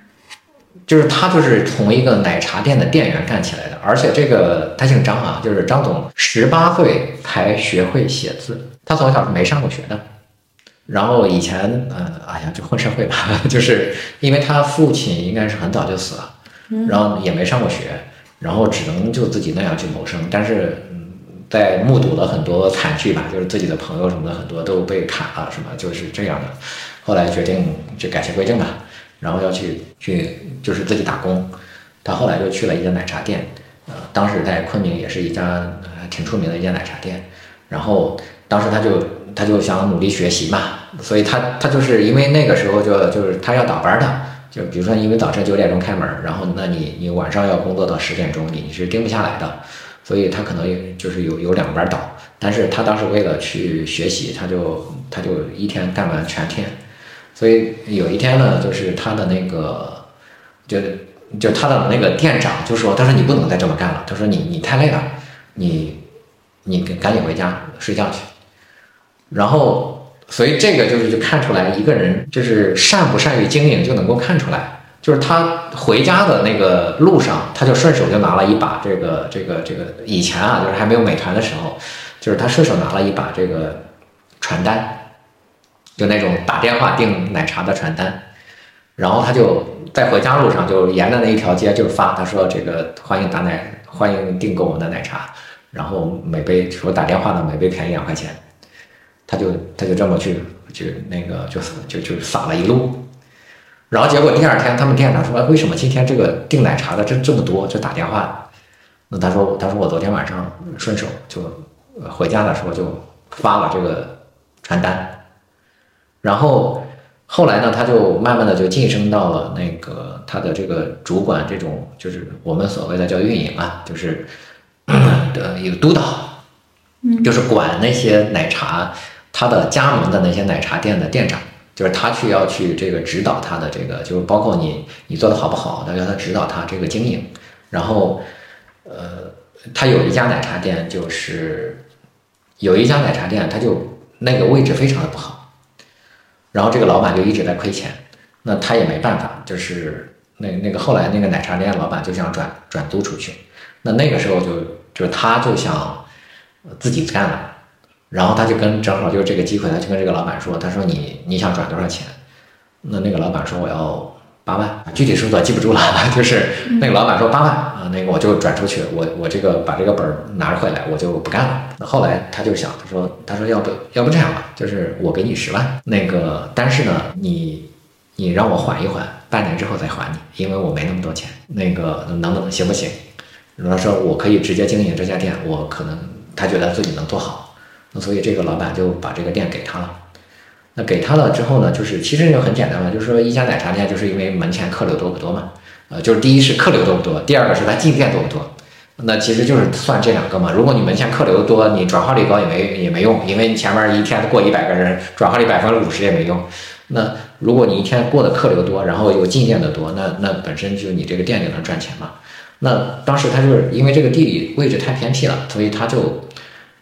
就是他，就是从一个奶茶店的店员干起来的，而且这个他姓张啊，就是张总，十八岁才学会写字，他从小是没上过学的，然后以前，呃，哎呀，就混社会吧，就是因为他父亲应该是很早就死了，然后也没上过学，然后只能就自己那样去谋生，但是，嗯，在目睹了很多惨剧吧，就是自己的朋友什么的很多都被砍了，什么就是这样的，后来决定就改邪归正吧。然后要去去就是自己打工，他后来就去了一家奶茶店，呃，当时在昆明也是一家挺出名的一家奶茶店。然后当时他就他就想努力学习嘛，所以他他就是因为那个时候就就是他要倒班的，就比如说因为早晨九点钟开门，然后那你你晚上要工作到十点钟，你你是盯不下来的，所以他可能就是有有两班倒。但是他当时为了去学习，他就他就一天干完全天。所以有一天呢，就是他的那个，就就他的那个店长就说：“他说你不能再这么干了。他说你你太累了，你你赶紧回家睡觉去。”然后，所以这个就是就看出来一个人就是善不善于经营就能够看出来，就是他回家的那个路上，他就顺手就拿了一把这个这个这个以前啊，就是还没有美团的时候，就是他顺手拿了一把这个传单。就那种打电话订奶茶的传单，然后他就在回家路上就沿着那一条街就发，他说这个欢迎打奶，欢迎订购我们的奶茶，然后每杯说打电话的每杯便宜两块钱，他就他就这么去就那个就就就撒了一路，然后结果第二天他们店长说为什么今天？这个订奶茶的这这么多？就打电话，那他说他说我昨天晚上顺手就回家的时候就发了这个传单。然后后来呢，他就慢慢的就晋升到了那个他的这个主管这种，就是我们所谓的叫运营啊，就是的一个督导，就是管那些奶茶，他的加盟的那些奶茶店的店长，就是他去要去这个指导他的这个，就是包括你你做的好不好，他要他指导他这个经营。然后，呃，他有一家奶茶店，就是有一家奶茶店，他就那个位置非常的不好。然后这个老板就一直在亏钱，那他也没办法，就是那那个后来那个奶茶店老板就想转转租出去，那那个时候就就他就想自己干了，然后他就跟正好就是这个机会，他就跟这个老板说，他说你你想转多少钱？那那个老板说我要。八万，具体数字记不住了，就是那个老板说八万啊，那个我就转出去，我我这个把这个本儿拿回来，我就不干了。那后来他就想，他说他说要不要不这样吧，就是我给你十万，那个但是呢，你你让我缓一缓，半年之后再还你，因为我没那么多钱，那个能不能行不行？他说我可以直接经营这家店，我可能他觉得自己能做好，所以这个老板就把这个店给他了。那给他了之后呢，就是其实就很简单嘛，就是说一家奶茶店就是因为门前客流多不多嘛，呃，就是第一是客流多不多，第二个是它进店多不多。那其实就是算这两个嘛。如果你门前客流多，你转化率高也没也没用，因为你前面一天过一百个人，转化率百分之五十也没用。那如果你一天过的客流多，然后又进店的多，那那本身就你这个店就能赚钱嘛。那当时他就是因为这个地理位置太偏僻了，所以他就，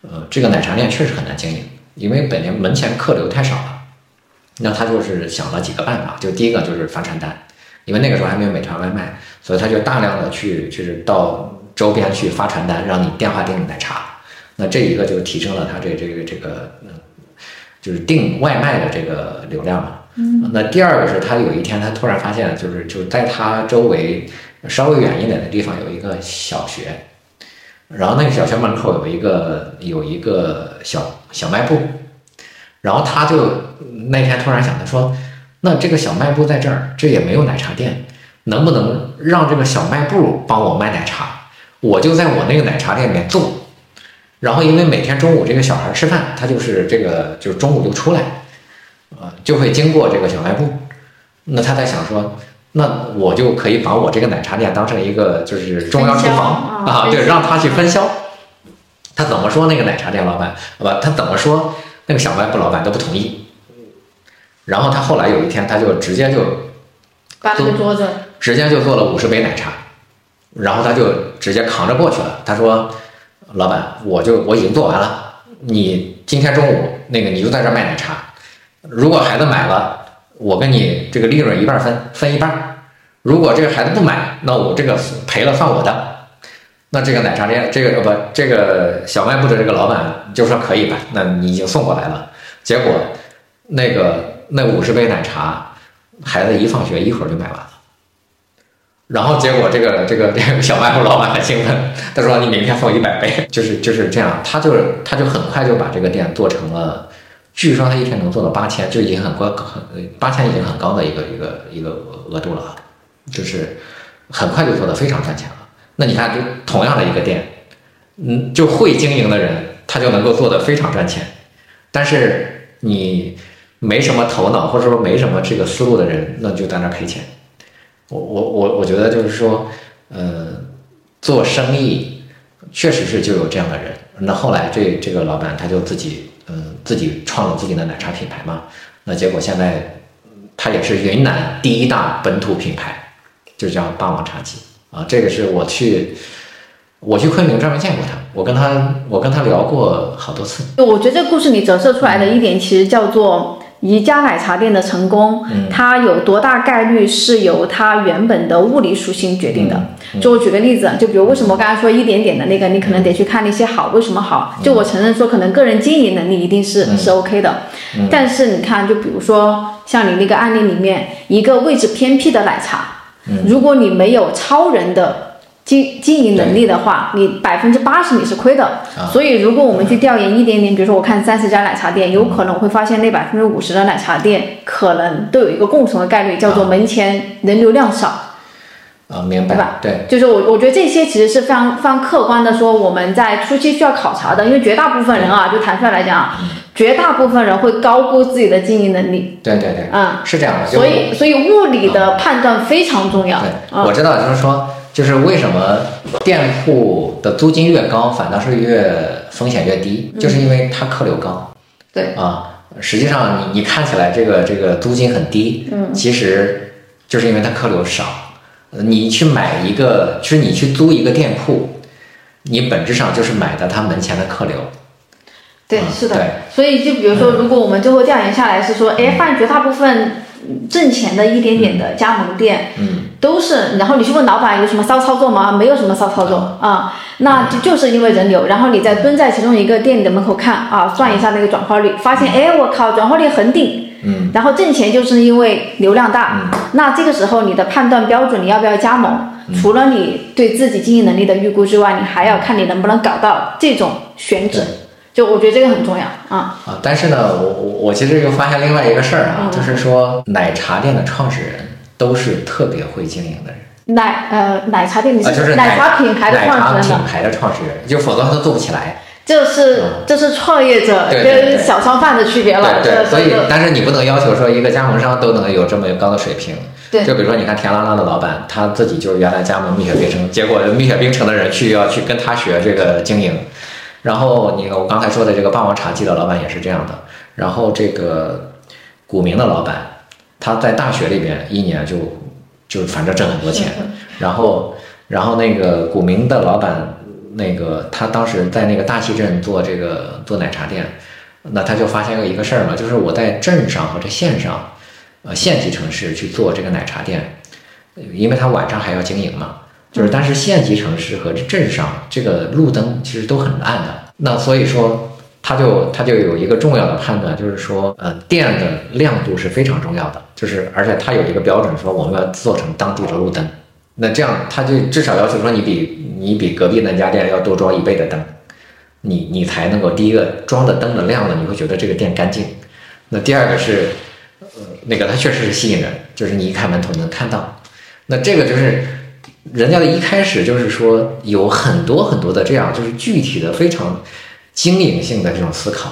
呃，这个奶茶店确实很难经营，因为本年门前客流太少了。那他就是想了几个办法，就第一个就是发传单，因为那个时候还没有美团外卖，所以他就大量的去就是到周边去发传单，让你电话订奶茶。那这一个就提升了他这这个这个嗯，就是订外卖的这个流量嘛。嗯。那第二个是他有一天他突然发现，就是就在他周围稍微远一点的地方有一个小学，然后那个小学门口有一个有一个小小卖部。然后他就那天突然想，他说：“那这个小卖部在这儿，这也没有奶茶店，能不能让这个小卖部帮我卖奶茶？我就在我那个奶茶店里面做。然后因为每天中午这个小孩吃饭，他就是这个就是中午就出来，呃，就会经过这个小卖部。那他在想说，那我就可以把我这个奶茶店当成一个就是中央厨房啊，对，让他去分销。他怎么说那个奶茶店老板？不，他怎么说？”那个小卖部老板都不同意，然后他后来有一天，他就直接就搬了个桌子，直接就做了五十杯奶茶，然后他就直接扛着过去了。他说：“老板，我就我已经做完了，你今天中午那个你就在这卖奶茶，如果孩子买了，我跟你这个利润一半分，分一半；如果这个孩子不买，那我这个赔了算我的。”那这个奶茶店，这个呃不，这个小卖部的这个老板就说可以吧？那你已经送过来了。结果那个那五十杯奶茶，孩子一放学一会儿就买完了。然后结果这个这个这个 小卖部老板很兴奋，他说你明天送一百杯，就是就是这样。他就是他就很快就把这个店做成了，据说他一天能做到八千，就已经很高很八千已经很高的一个一个一个额度了，就是很快就做的非常赚钱了。那你看，就同样的一个店，嗯，就会经营的人，他就能够做得非常赚钱。但是你没什么头脑，或者说没什么这个思路的人，那就在那赔钱。我我我我觉得就是说，呃，做生意确实是就有这样的人。那后来这这个老板他就自己，嗯，自己创了自己的奶茶品牌嘛。那结果现在他也是云南第一大本土品牌，就叫霸王茶姬。啊，这个是我去，我去昆明专门见过他，我跟他，我跟他聊过好多次。我觉得这个故事里折射出来的一点，其实叫做一家奶茶店的成功，它有多大概率是由它原本的物理属性决定的。就我举个例子，就比如为什么我刚才说一点点的那个，你可能得去看那些好，为什么好？就我承认说，可能个人经营能力一定是是 OK 的，但是你看，就比如说像你那个案例里面，一个位置偏僻的奶茶。如果你没有超人的经经营能力的话，你百分之八十你是亏的。所以，如果我们去调研一点点，比如说我看三十家奶茶店，有可能会发现那百分之五十的奶茶店可能都有一个共同的概率，叫做门前人流量少。啊，明白。对吧？对，就是我我觉得这些其实是非常非常客观的，说我们在初期需要考察的，因为绝大部分人啊，就坦率来来讲。绝大部分人会高估自己的经营能力。对对对，嗯，是这样的。所以，所以物理的判断非常重要。对，我知道，就是说，就是为什么店铺的租金越高，反倒是越风险越低，就是因为它客流高。对。啊，实际上你你看起来这个这个租金很低，嗯，其实就是因为它客流少。你去买一个，就是你去租一个店铺，你本质上就是买的他门前的客流。对，是的，所以就比如说，如果我们最后调研下来是说，哎，发现绝大部分挣钱的一点点的加盟店，嗯，都是，然后你去问老板有什么骚操作吗？没有什么骚操作啊，那就就是因为人流，然后你再蹲在其中一个店里的门口看啊，算一下那个转化率，发现，哎，我靠，转化率恒定，嗯，然后挣钱就是因为流量大，那这个时候你的判断标准，你要不要加盟？除了你对自己经营能力的预估之外，你还要看你能不能搞到这种选址。就我觉得这个很重要啊啊！但是呢，我我我其实又发现另外一个事儿啊，就是说奶茶店的创始人都是特别会经营的人。奶呃奶茶店的就是奶茶品牌的创始人。品牌的创始人，就否则他都做不起来。这是这是创业者跟小商贩的区别了。对所以但是你不能要求说一个加盟商都能有这么高的水平。对就比如说，你看田拉拉的老板，他自己就是原来加盟蜜雪冰城，结果蜜雪冰城的人去要去跟他学这个经营。然后你我刚才说的这个霸王茶姬的老板也是这样的。然后这个古茗的老板，他在大学里边一年就就反正挣很多钱。然后然后那个股民的老板，那个他当时在那个大溪镇做这个做奶茶店，那他就发现了一个事儿嘛，就是我在镇上和这县上。呃，县级城市去做这个奶茶店，因为他晚上还要经营嘛，就是但是县级城市和镇上这个路灯其实都很暗的，那所以说他就他就有一个重要的判断，就是说呃电的亮度是非常重要的，就是而且他有一个标准说我们要做成当地的路灯，那这样他就至少要求说你比你比隔壁那家店要多装一倍的灯，你你才能够第一个装的灯的亮了，你会觉得这个店干净，那第二个是。呃，那个它确实是吸引人，就是你一开门头能看到。那这个就是人家的一开始就是说有很多很多的这样就是具体的非常经营性的这种思考，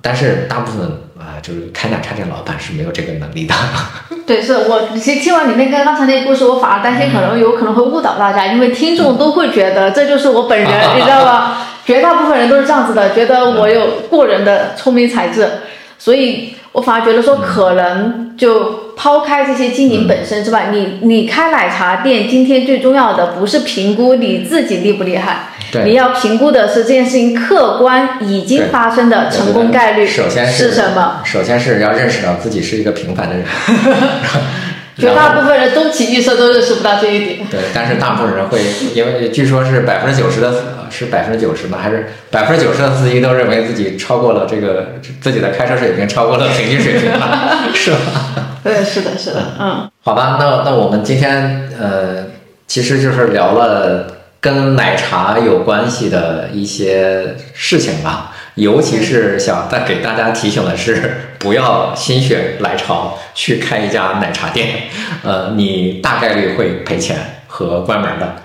但是大部分啊就是开奶茶店老板是没有这个能力的。对，是我其实听完你那个刚才那个故事，我反而担心可能有可能会误导大家，因为听众都会觉得这就是我本人，你知道吧？绝大部分人都是这样子的，觉得我有过人的聪明才智，所以。我反而觉得说，可能就抛开这些经营本身之外，你你开奶茶店，今天最重要的不是评估你自己厉不厉害，你要评估的是这件事情客观已经发生的成功概率首先是什么？首先是要认识到自己是一个平凡的人。绝大部分人终其一生都认识不到这一点。对，但是大部分人会，因为据说是百分之九十的，是百分之九十吗？还是百分之九十的司机都认为自己超过了这个自己的开车水平，超过了平均水平了，是吧？对，是的，是的，嗯。好吧，那那我们今天呃，其实就是聊了跟奶茶有关系的一些事情吧。尤其是想再给大家提醒的是，不要心血来潮去开一家奶茶店，呃，你大概率会赔钱和关门的。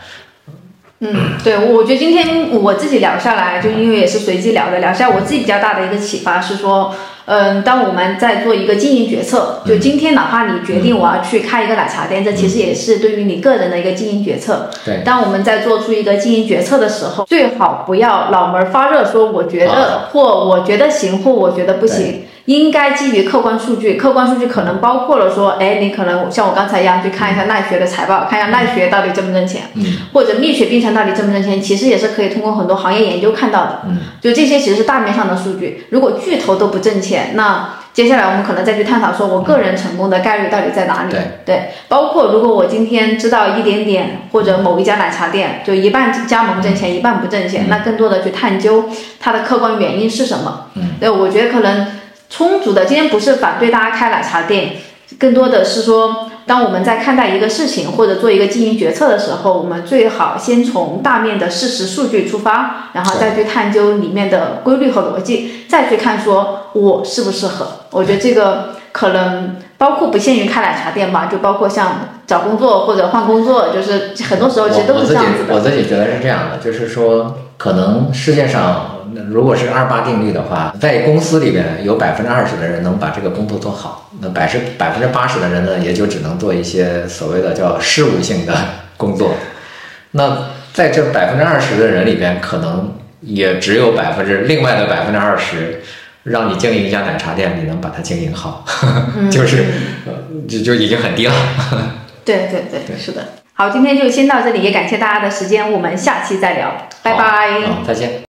嗯，对，我觉得今天我自己聊下来，就因为也是随机聊的，聊下我自己比较大的一个启发是说。嗯，当我们在做一个经营决策，就今天哪怕你决定我要去开一个奶茶店，这其实也是对于你个人的一个经营决策。对，当我们在做出一个经营决策的时候，最好不要脑门发热，说我觉得或我觉得行或我觉得不行。应该基于客观数据，客观数据可能包括了说，哎，你可能像我刚才一样去看一下奈雪的财报，看一下奈雪到底挣不挣钱，或者蜜雪冰城到底挣不挣钱，其实也是可以通过很多行业研究看到的。嗯就这些其实是大面上的数据。如果巨头都不挣钱，那接下来我们可能再去探讨说，我个人成功的概率到底在哪里？对，包括如果我今天知道一点点，或者某一家奶茶店就一半加盟挣钱，一半不挣钱，那更多的去探究它的客观原因是什么？嗯对，我觉得可能。充足的，今天不是反对大家开奶茶店，更多的是说，当我们在看待一个事情或者做一个经营决策的时候，我们最好先从大面的事实数据出发，然后再去探究里面的规律和逻辑，再去看说我适不适合。我觉得这个可能包括不限于开奶茶店吧，就包括像找工作或者换工作，就是很多时候其实都是这样子的。我自己觉得是这样的，就是说，可能世界上。那如果是二八定律的话，在公司里边有百分之二十的人能把这个工作做好，那百十百分之八十的人呢，也就只能做一些所谓的叫事务性的工作。那在这百分之二十的人里边，可能也只有百分之另外的百分之二十，让你经营一家奶茶店，你能把它经营好，就是就就已经很低了。对对 对，是的。好，今天就先到这里，也感谢大家的时间，我们下期再聊，拜拜。好，再见。